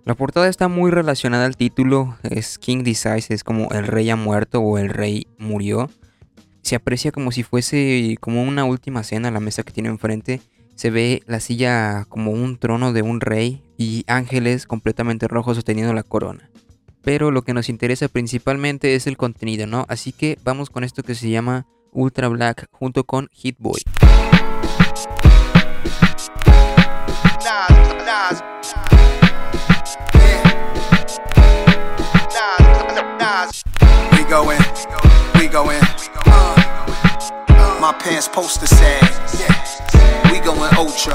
La portada está muy relacionada al título. Es King Size, es como el rey ha muerto o el rey murió. Se aprecia como si fuese como una última cena la mesa que tiene enfrente. Se ve la silla como un trono de un rey y ángeles completamente rojos sosteniendo la corona. Pero lo que nos interesa principalmente es el contenido, ¿no? Así que vamos con esto que se llama Ultra Black junto con Hit Boy. Yeah. go in, we go in. My pants poster sad. Yeah. We going ultra.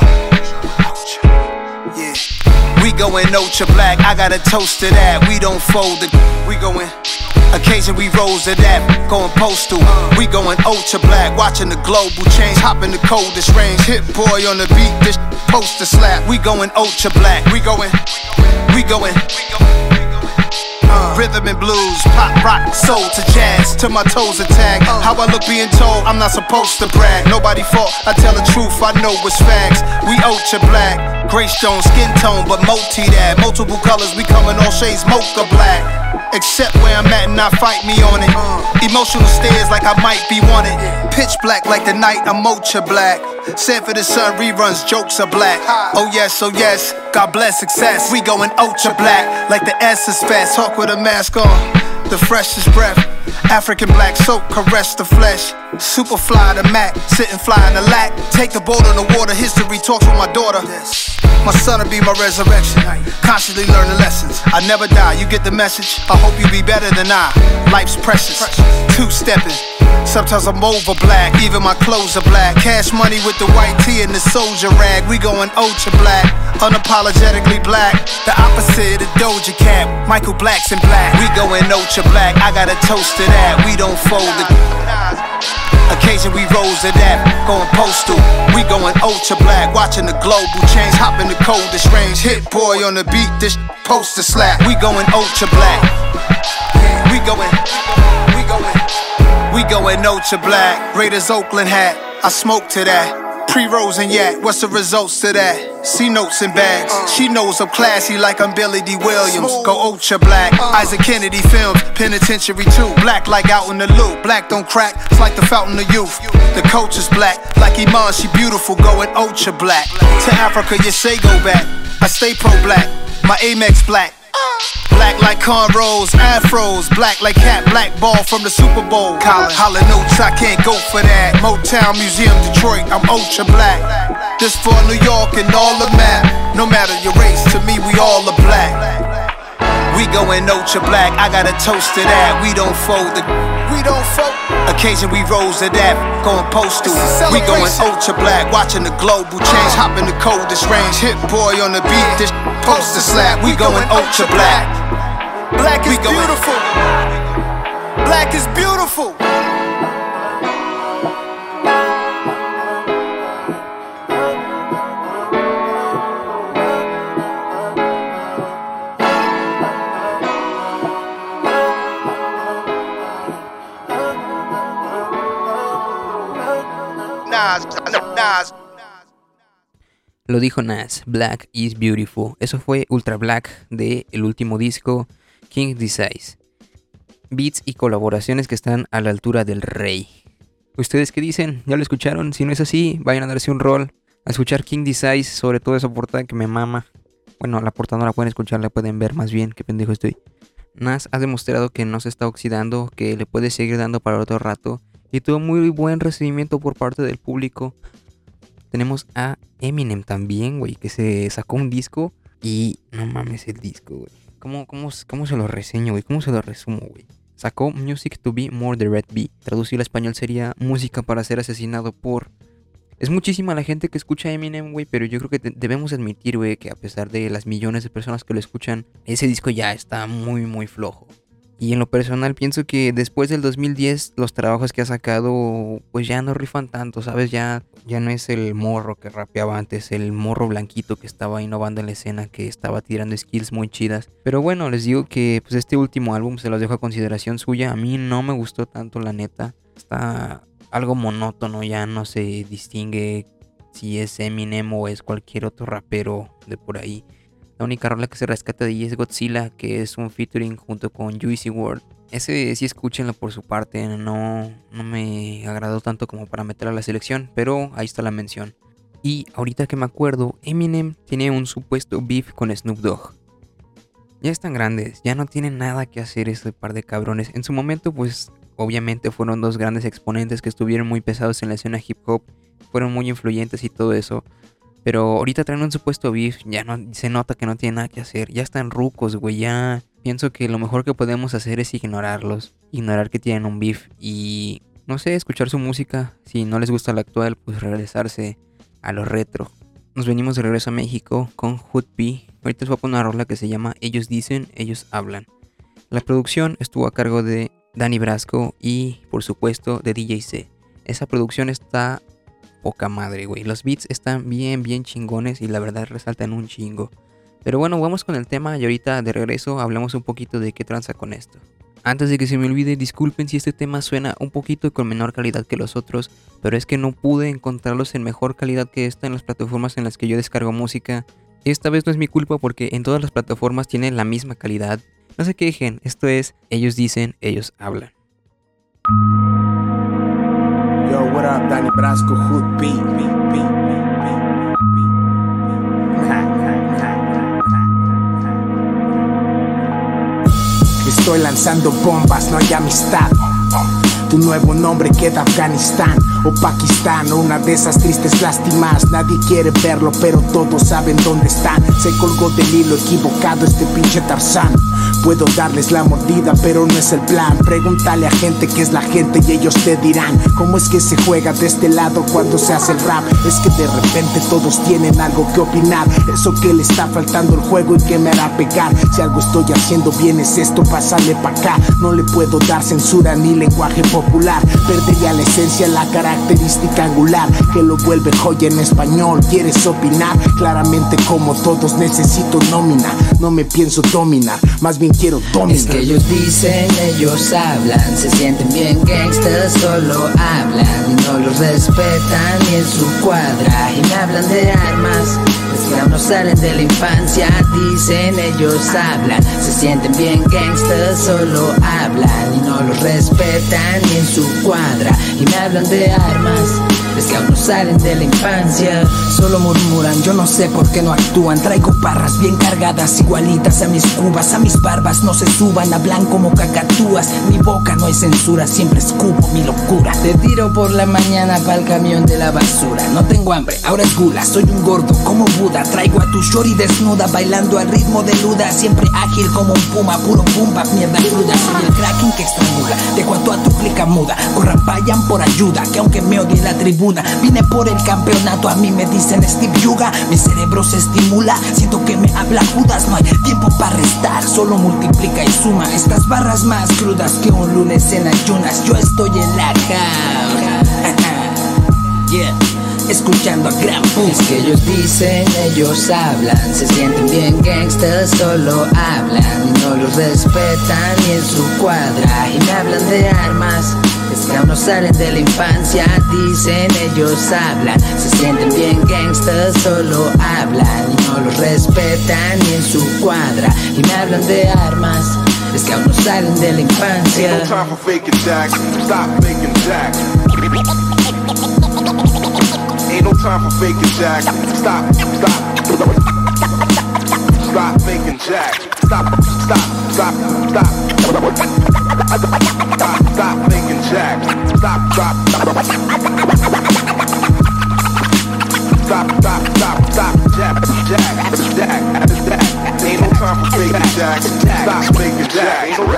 Yeah. We going ultra black. I got a toast to that. We don't fold it. We going. Occasion we rose to that, going postal. We going ultra black, watching the global change, hopping the coldest range. Hit boy on the beat, this poster slap. We going ultra black. We going, we going. Uh, rhythm and blues, pop, rock, soul to jazz, till my toes attack. How I look being told, I'm not supposed to brag. Nobody fault, I tell the truth, I know it's facts. We ultra black, gray stone, skin tone, but multi that. Multiple colors, we coming all shades, mocha black. Except where I'm at and not fight me on it. Emotional stares like I might be wanted. Pitch black like the night, I'm mocha black. Sanford and Son reruns, jokes are black. Oh yes, oh yes, God bless success. We going ultra black, like the S is fast. Talk with a mask on, the freshest breath. African black soap caress the flesh. Super fly the Mac, sitting fly in the lack. Take the boat on the water, history talks with my daughter. My son will be my resurrection. Constantly learning lessons. I never die, you get the message. I hope you be better than I. Life's precious. Two stepping. Sometimes I'm over black, even my clothes are black. Cash money with the white tee and the soldier rag. We going ultra black, unapologetically black. The opposite of Doja Cat. Michael Black's in black. We going ultra black. I got a toast to that. We don't fold it. Occasion we rose to that, going postal. We going ultra black, watching the global change, hopping the coldest range. Hit boy on the beat, this poster slap. We going ultra black. We going, we going, we going ultra black. Raiders Oakland hat, I smoke to that. Pre-rose and yak, what's the results to that? C notes and bags. She knows I'm classy like I'm Billy D. Williams. Go ultra black. Isaac Kennedy films, penitentiary too. Black like out in the loop. Black don't crack, it's like the fountain of youth. The coach is black, like Iman, she beautiful, going ultra black. To Africa, you say go back. I stay pro black, my Amex black. Black like cornrows, afros, black like hat, black ball from the Super Bowl. Holla notes, I can't go for that. Motown Museum, Detroit, I'm ultra black. This for New York and all the map. No matter your race, to me we all are black. We going ultra black, I got a toast to that. We don't fold the, we don't. Occasion we rose to that, going postal. We going ultra black, watching the global change, hopping the coldest range. Hit boy on the beat, this poster slap. We going ultra black. Black is beautiful. Black is beautiful. Lo dijo Nas, Black is Beautiful. Eso fue Ultra Black de el último disco King Size. Beats y colaboraciones que están a la altura del rey. ¿Ustedes qué dicen? ¿Ya lo escucharon? Si no es así, vayan a darse un rol a escuchar King Size, sobre todo esa portada que me mama. Bueno, la portada no la pueden escuchar, la pueden ver más bien, qué pendejo estoy. Nas ha demostrado que no se está oxidando, que le puede seguir dando para otro rato y tuvo muy buen recibimiento por parte del público. Tenemos a Eminem también, güey, que se sacó un disco y no mames el disco, güey. ¿Cómo, cómo, cómo se lo reseño, güey? ¿Cómo se lo resumo, güey? Sacó Music to Be More the Red Bee. Traducido al español sería música para ser asesinado por... Es muchísima la gente que escucha Eminem, güey, pero yo creo que debemos admitir, güey, que a pesar de las millones de personas que lo escuchan, ese disco ya está muy, muy flojo. Y en lo personal pienso que después del 2010 los trabajos que ha sacado pues ya no rifan tanto, ¿sabes? Ya, ya no es el morro que rapeaba antes, el morro blanquito que estaba innovando en la escena, que estaba tirando skills muy chidas. Pero bueno, les digo que pues este último álbum se los dejo a consideración suya. A mí no me gustó tanto la neta. Está algo monótono, ya no se distingue si es Eminem o es cualquier otro rapero de por ahí. La única rola que se rescata de ahí es Godzilla, que es un featuring junto con Juicy World. Ese sí escúchenlo por su parte, no, no me agradó tanto como para meter a la selección, pero ahí está la mención. Y ahorita que me acuerdo, Eminem tiene un supuesto beef con Snoop Dogg. Ya están grandes, ya no tienen nada que hacer este par de cabrones. En su momento, pues obviamente fueron dos grandes exponentes que estuvieron muy pesados en la escena hip hop, fueron muy influyentes y todo eso. Pero ahorita traen un supuesto beef, ya no se nota que no tiene nada que hacer, ya están rucos, güey, ya pienso que lo mejor que podemos hacer es ignorarlos, ignorar que tienen un beef y no sé, escuchar su música, si no les gusta la actual, pues regresarse a lo retro. Nos venimos de regreso a México con Hood P. Ahorita les voy a poner una rola que se llama Ellos dicen, ellos hablan. La producción estuvo a cargo de Danny Brasco y, por supuesto, de DJ C. Esa producción está poca madre, güey. Los beats están bien, bien chingones y la verdad resaltan un chingo. Pero bueno, vamos con el tema y ahorita de regreso hablamos un poquito de qué tranza con esto. Antes de que se me olvide, disculpen si este tema suena un poquito con menor calidad que los otros, pero es que no pude encontrarlos en mejor calidad que esta en las plataformas en las que yo descargo música. Esta vez no es mi culpa porque en todas las plataformas tienen la misma calidad. No se quejen, esto es, ellos dicen, ellos hablan. What up, Brasco, Hood Beat. Estoy lanzando bombas, no hay amistad. Tu nuevo nombre queda Afganistán o Pakistán o una de esas tristes lástimas. Nadie quiere verlo, pero todos saben dónde están. Se colgó del hilo equivocado este pinche Tarzán. Puedo darles la mordida, pero no es el plan. Pregúntale a gente qué es la gente y ellos te dirán cómo es que se juega de este lado cuando se hace el rap. Es que de repente todos tienen algo que opinar. Eso que le está faltando el juego y que me hará pegar. Si algo estoy haciendo bien es esto, pásale pa' acá. No le puedo dar censura ni lenguaje popular. Perdería la esencia, la característica angular que lo vuelve joya en español. ¿Quieres opinar? Claramente, como todos, necesito nómina. No me pienso dominar, más bien quiero dominar. Es que ellos dicen, ellos hablan, se sienten bien gangsters, solo hablan y no los respetan ni en su cuadra y me hablan de armas. Es que aún no salen de la infancia, dicen ellos hablan, se sienten bien gangsters, solo hablan y no los respetan ni en su cuadra y me hablan de armas. Que aún salen de la infancia. Solo murmuran, yo no sé por qué no actúan. Traigo barras bien cargadas, igualitas a mis cubas. A mis barbas no se suban, hablan como cacatúas. Mi boca no hay censura, siempre escupo mi locura. Te tiro por la mañana pa'l camión de la basura. No tengo hambre, ahora es gula. Soy un gordo como Buda. Traigo a tu shorty desnuda, bailando al ritmo de luda. Siempre ágil como un puma, puro pumba, mierda cruda. Soy el kraken que estrangula. Dejo a tu, a tu clica muda. Corran, vayan por ayuda, que aunque me odie la Vine por el campeonato, a mí me dicen Steve Yuga. Mi cerebro se estimula, siento que me habla Judas. No hay tiempo para restar, solo multiplica y suma. Estas barras más crudas que un lunes en ayunas. Yo estoy en la house. yeah escuchando a Gran Es que ellos dicen, ellos hablan, se sienten bien gangsters, solo hablan y no los respetan ni en su cuadra y me hablan de armas. Es que aún no salen de la infancia, dicen ellos hablan, se sienten bien gangsters, solo hablan y no los respetan ni en su cuadra y me hablan de armas. Es que aún no salen de la infancia. Ain't no time for faking Jack. Stop stop. Stop faking Jack. Stop, stop, stop, stop. Stop, stop faking Jack. Stop, stop, stop. Stop, stop, stop, stop. Jack, Jack, Jack, Jack. Ain't no time for faking Jack. Stop faking Jack. Ain't no,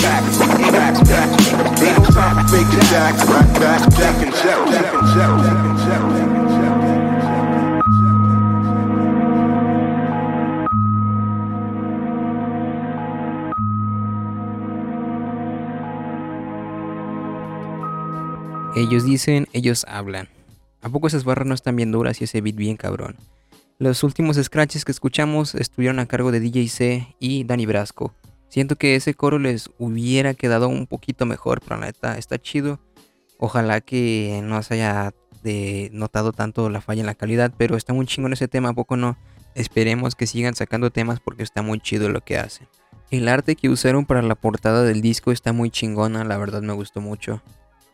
Jack, Jack, Jack, Jack. Ain't no time for faking Jack. Jack, Jack, Jack and Jack, Jack and Jack, Jack and Jack, Ellos dicen, ellos hablan. ¿A poco esas barras no están bien duras y ese beat bien cabrón? Los últimos scratches que escuchamos estuvieron a cargo de DJ C y Danny Brasco. Siento que ese coro les hubiera quedado un poquito mejor, pero la neta está chido. Ojalá que no se haya notado tanto la falla en la calidad, pero está muy chingón ese tema, ¿a poco no? Esperemos que sigan sacando temas porque está muy chido lo que hacen. El arte que usaron para la portada del disco está muy chingona, la verdad me gustó mucho.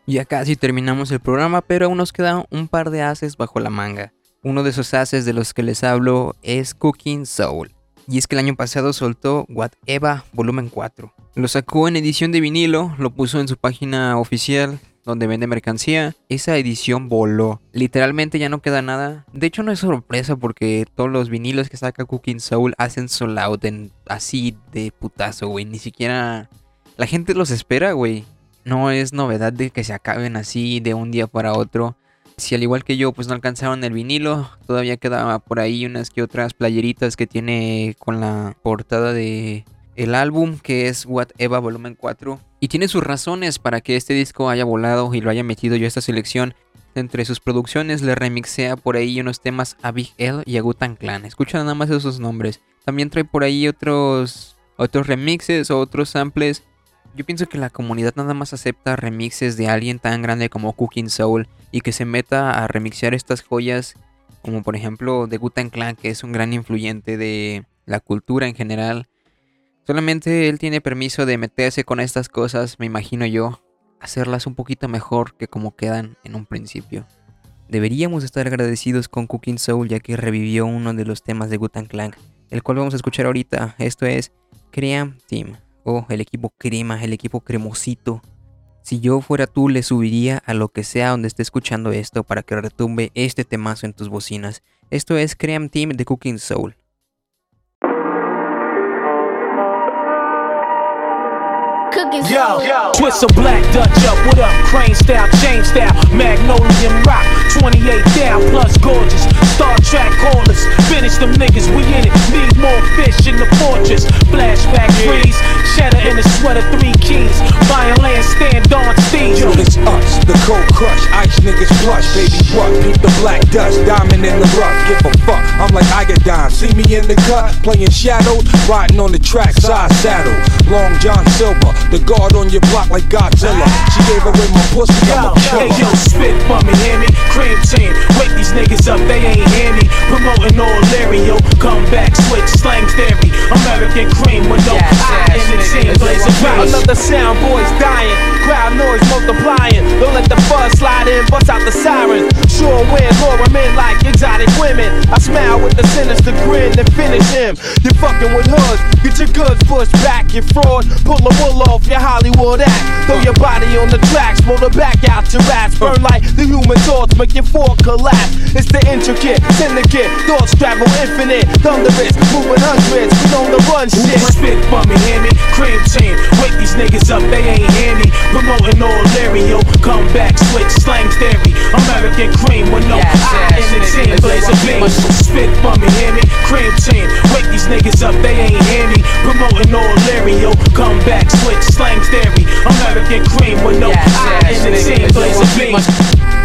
Ya casi terminamos el programa, pero aún nos quedan un par de haces bajo la manga. Uno de esos haces de los que les hablo es Cooking Soul. Y es que el año pasado soltó What Eva Volumen 4. Lo sacó en edición de vinilo, lo puso en su página oficial donde vende mercancía. Esa edición voló. Literalmente ya no queda nada. De hecho, no es sorpresa porque todos los vinilos que saca Cooking Soul hacen sold out así de putazo, güey. Ni siquiera la gente los espera, güey. No es novedad de que se acaben así de un día para otro. Si al igual que yo, pues no alcanzaron el vinilo, todavía quedaba por ahí unas que otras playeritas que tiene con la portada de el álbum que es What Eva Volumen 4 y tiene sus razones para que este disco haya volado y lo haya metido yo a esta selección. Entre sus producciones le remixea por ahí unos temas a Big L y a Gutan Clan. Escucha nada más esos nombres. También trae por ahí otros otros remixes o otros samples. Yo pienso que la comunidad nada más acepta remixes de alguien tan grande como Cooking Soul y que se meta a remixear estas joyas como por ejemplo de Gutan Clan que es un gran influyente de la cultura en general Solamente él tiene permiso de meterse con estas cosas, me imagino yo, hacerlas un poquito mejor que como quedan en un principio. Deberíamos estar agradecidos con Cooking Soul ya que revivió uno de los temas de Gutan Clan, el cual vamos a escuchar ahorita. Esto es Cream Team, o el equipo crema, el equipo cremosito. Si yo fuera tú, le subiría a lo que sea donde esté escuchando esto para que retumbe este temazo en tus bocinas. Esto es Cream Team de Cooking Soul. Yo, yo, twist a black Dutch up, what up? Crane style, chain style, Magnolia rock, 28 down, plus gorgeous. Star Trek callers, finish them niggas, we in it. Need more fish in the fortress. Flashback freeze, cheddar in the sweater, three keys. Buying land, stand on steam. Yo, it's us, the cold crush, ice niggas flush, baby what? Peep the black dust, diamond in the rough. Give a fuck, I'm like Igodine. See me in the cut, playing shadows, riding on the track, side saddle. Long John Silver, the guard on your block like Godzilla. She gave away my pussy, I'm a killer. Hey yo, spit for me, hear me? Cream team, wake these niggas up, they ain't hear me. Promoting all Lario, come back, switch slang theory. American cream with no I in the team, blaze a Another sound boy's dying, crowd noise multiplying. Don't let the fuzz slide in, bust out the sirens. Sure win, lure 'em in like exotic women. I smile with the sinister grin and finish him. You're fucking with hoods, get your goods pushed back, you fraud. Pull the wool off your Hollywood act. Throw your body on the tracks, pull the back out your rats. Burn like the human thoughts, make your fork collapse. It's the intricate syndicate, thoughts travel infinite. Thunderous, moving hundreds, we on the run shit. Spit for me, hear me? Cream team, wake these niggas up, they ain't hear me. Promoting all Lario, come back, switch slang theory. American cream with no I in the team, blaze a beam. Spit for me, hear me? Cream team, wake these niggas up, they ain't hear me. Promoting all Lario, come back, switch slang theory. American cream with no I in the team, blaze a beam.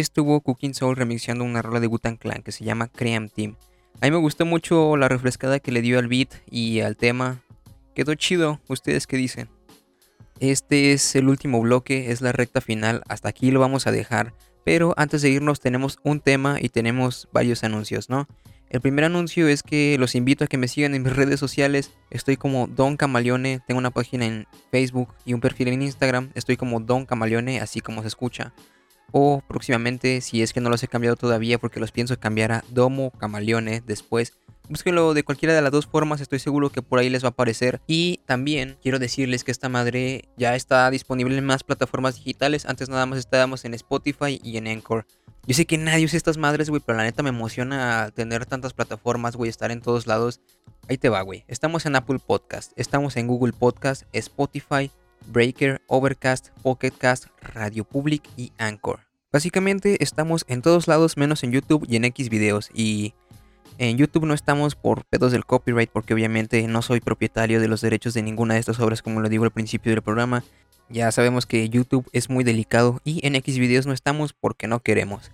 Estuvo Cooking Soul remixando una rola de Gutan Clan que se llama Cream Team. A mí me gustó mucho la refrescada que le dio al beat y al tema. Quedó chido, ¿ustedes qué dicen? Este es el último bloque, es la recta final, hasta aquí lo vamos a dejar. Pero antes de irnos tenemos un tema y tenemos varios anuncios, ¿no? El primer anuncio es que los invito a que me sigan en mis redes sociales. Estoy como Don Camaleone, tengo una página en Facebook y un perfil en Instagram. Estoy como Don Camaleone, así como se escucha o próximamente, si es que no los he cambiado todavía porque los pienso cambiar a Domo Camaleone después. Búsquenlo de cualquiera de las dos formas, estoy seguro que por ahí les va a aparecer. Y también quiero decirles que esta madre ya está disponible en más plataformas digitales. Antes nada más estábamos en Spotify y en Anchor. Yo sé que nadie usa estas madres, güey, pero la neta me emociona tener tantas plataformas, güey, estar en todos lados. Ahí te va, güey. Estamos en Apple Podcast, estamos en Google Podcast, Spotify, Breaker, Overcast, Pocketcast, Radio Public y Anchor. Básicamente estamos en todos lados menos en YouTube y en X videos y en YouTube no estamos por pedos del copyright porque obviamente no soy propietario de los derechos de ninguna de estas obras como lo digo al principio del programa. Ya sabemos que YouTube es muy delicado y en X videos no estamos porque no queremos.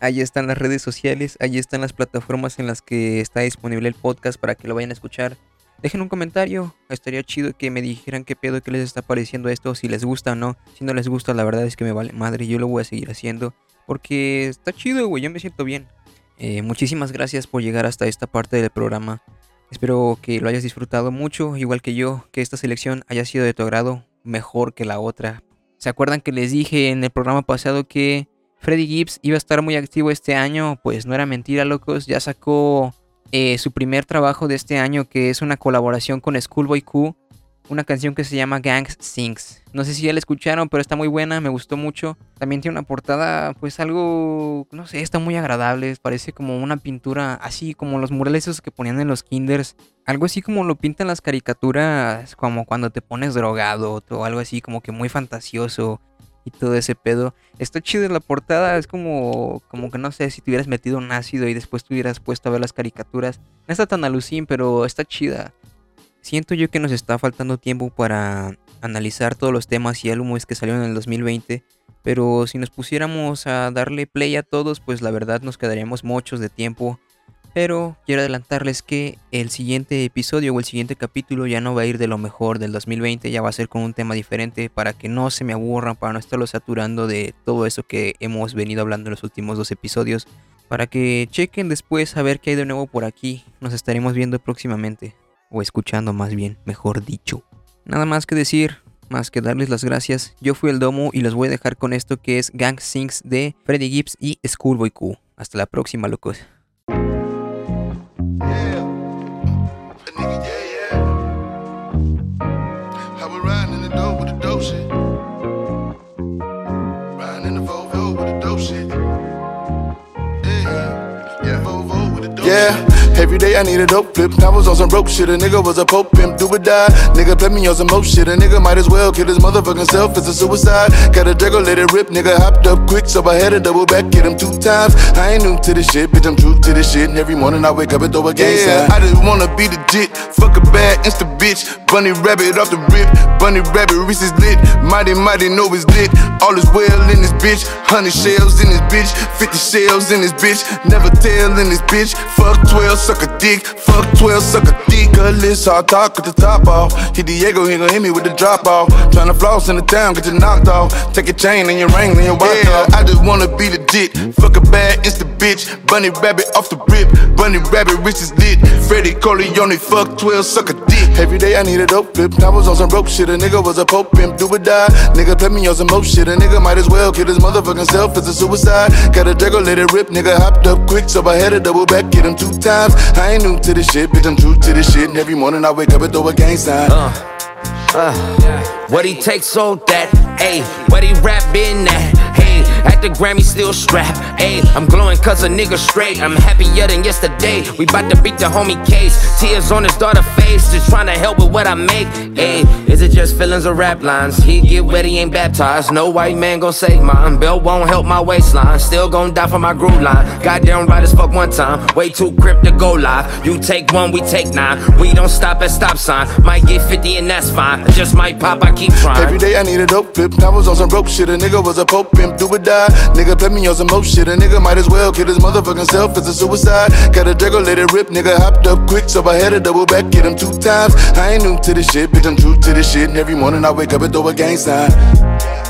Ahí están las redes sociales, ahí están las plataformas en las que está disponible el podcast para que lo vayan a escuchar. Dejen un comentario, estaría chido que me dijeran qué pedo que les está pareciendo esto, si les gusta o no. Si no les gusta, la verdad es que me vale madre, yo lo voy a seguir haciendo. Porque está chido, güey, yo me siento bien. Eh, muchísimas gracias por llegar hasta esta parte del programa. Espero que lo hayas disfrutado mucho, igual que yo, que esta selección haya sido de tu agrado mejor que la otra. ¿Se acuerdan que les dije en el programa pasado que Freddy Gibbs iba a estar muy activo este año? Pues no era mentira, locos, ya sacó eh, su primer trabajo de este año, que es una colaboración con Schoolboy Q, una canción que se llama Gangs Sings. No sé si ya la escucharon, pero está muy buena, me gustó mucho. También tiene una portada, pues algo, no sé, está muy agradable, parece como una pintura así como los murales esos que ponían en los kinders. Algo así como lo pintan las caricaturas, como cuando te pones drogado o algo así como que muy fantasioso y todo ese pedo. Está chido la portada, es como, como que no sé, si te hubieras metido un ácido y después te hubieras puesto a ver las caricaturas. No está tan alucín, pero está chida. Siento yo que nos está faltando tiempo para analizar todos los temas y álbumes que salieron en el 2020. Pero si nos pusiéramos a darle play a todos, pues la verdad nos quedaríamos muchos de tiempo pero quiero adelantarles que el siguiente episodio o el siguiente capítulo ya no va a ir de lo mejor del 2020, ya va a ser con un tema diferente para que no se me aburran, para no estarlo saturando de todo eso que hemos venido hablando en los últimos dos episodios. Para que chequen después a ver qué hay de nuevo por aquí. Nos estaremos viendo próximamente. O escuchando más bien, mejor dicho. Nada más que decir, más que darles las gracias. Yo fui el Domo y los voy a dejar con esto que es Gang Sings de Freddy Gibbs y Schoolboy Q. Hasta la próxima, locos. Yeah. Every day I need a dope flip. I was on some broke shit. A nigga was a pope pimp. Do or die. Nigga play me on some most shit. A nigga might as well kill his motherfucking self. It's a suicide. Got a juggle, let it rip. Nigga hopped up quick, so I had to double back. Hit him two times. I ain't new to this shit, bitch. I'm true to this shit. And every morning I wake up and throw a gang yeah, sign. I just wanna be the legit. Fuck a bad insta bitch. Bunny rabbit off the rip. Bunny rabbit, is lit. Mighty, mighty, know it's lit. All is well in this bitch. Hundred shells in this bitch. Fifty shells in this bitch. Never tell in this bitch. Fuck 12, suck a dick. Fuck 12, suck a dick, A list, hard talk at the top off. Hit Diego, he gon' hit me with the drop off. Tryna floss in the town, get you knocked off. Take a chain and your ring and your watch yeah, off. I just wanna be legit. Fuck a bad insta bitch. Bunny rabbit off the rip. Bunny rabbit, rich is lit. Freddie Corleone, fuck 12, suck a dick. Every day I need a dope flip. I was on some rope shit. A nigga was a pope pimp, do or die. Nigga play me on some most shit. A nigga might as well kill his motherfucking self. It's a suicide. Got a juggle, let it rip. Nigga hopped up quick, so I had to double back, get him two times. I ain't new to this shit, bitch, I'm true to this shit. And every morning I wake up and throw a gang sign. Uh, uh, what he takes on that, ayy, what he rap in that. At the Grammy, still strapped. Ayy, I'm glowing cause a nigga straight. I'm happier than yesterday. We bout to beat the homie case. Tears on his daughter face. Just trying to help with what I make. Ayy, is it just feelings or rap lines? He get wet, he ain't baptized. No white man gon' save mine. Belt won't help my waistline. Still gon' die for my groove line. Goddamn right as fuck one time. Way too crip to go live. You take one, we take nine. We don't stop at stop sign. Might get 50 and that's fine. I just might pop, I keep trying. Every day I need a dope flip. I was on some broke shit. A nigga was a pope pimp. Do it die. Nigga play me on some more shit. A nigga might as well kill his motherfucking self. It's a suicide. Got a juggle, let it rip. Nigga hopped up quick, so I had to double back, get him two times. I ain't new to this shit, bitch. I'm true to this shit. And every morning I wake up and throw a gang sign.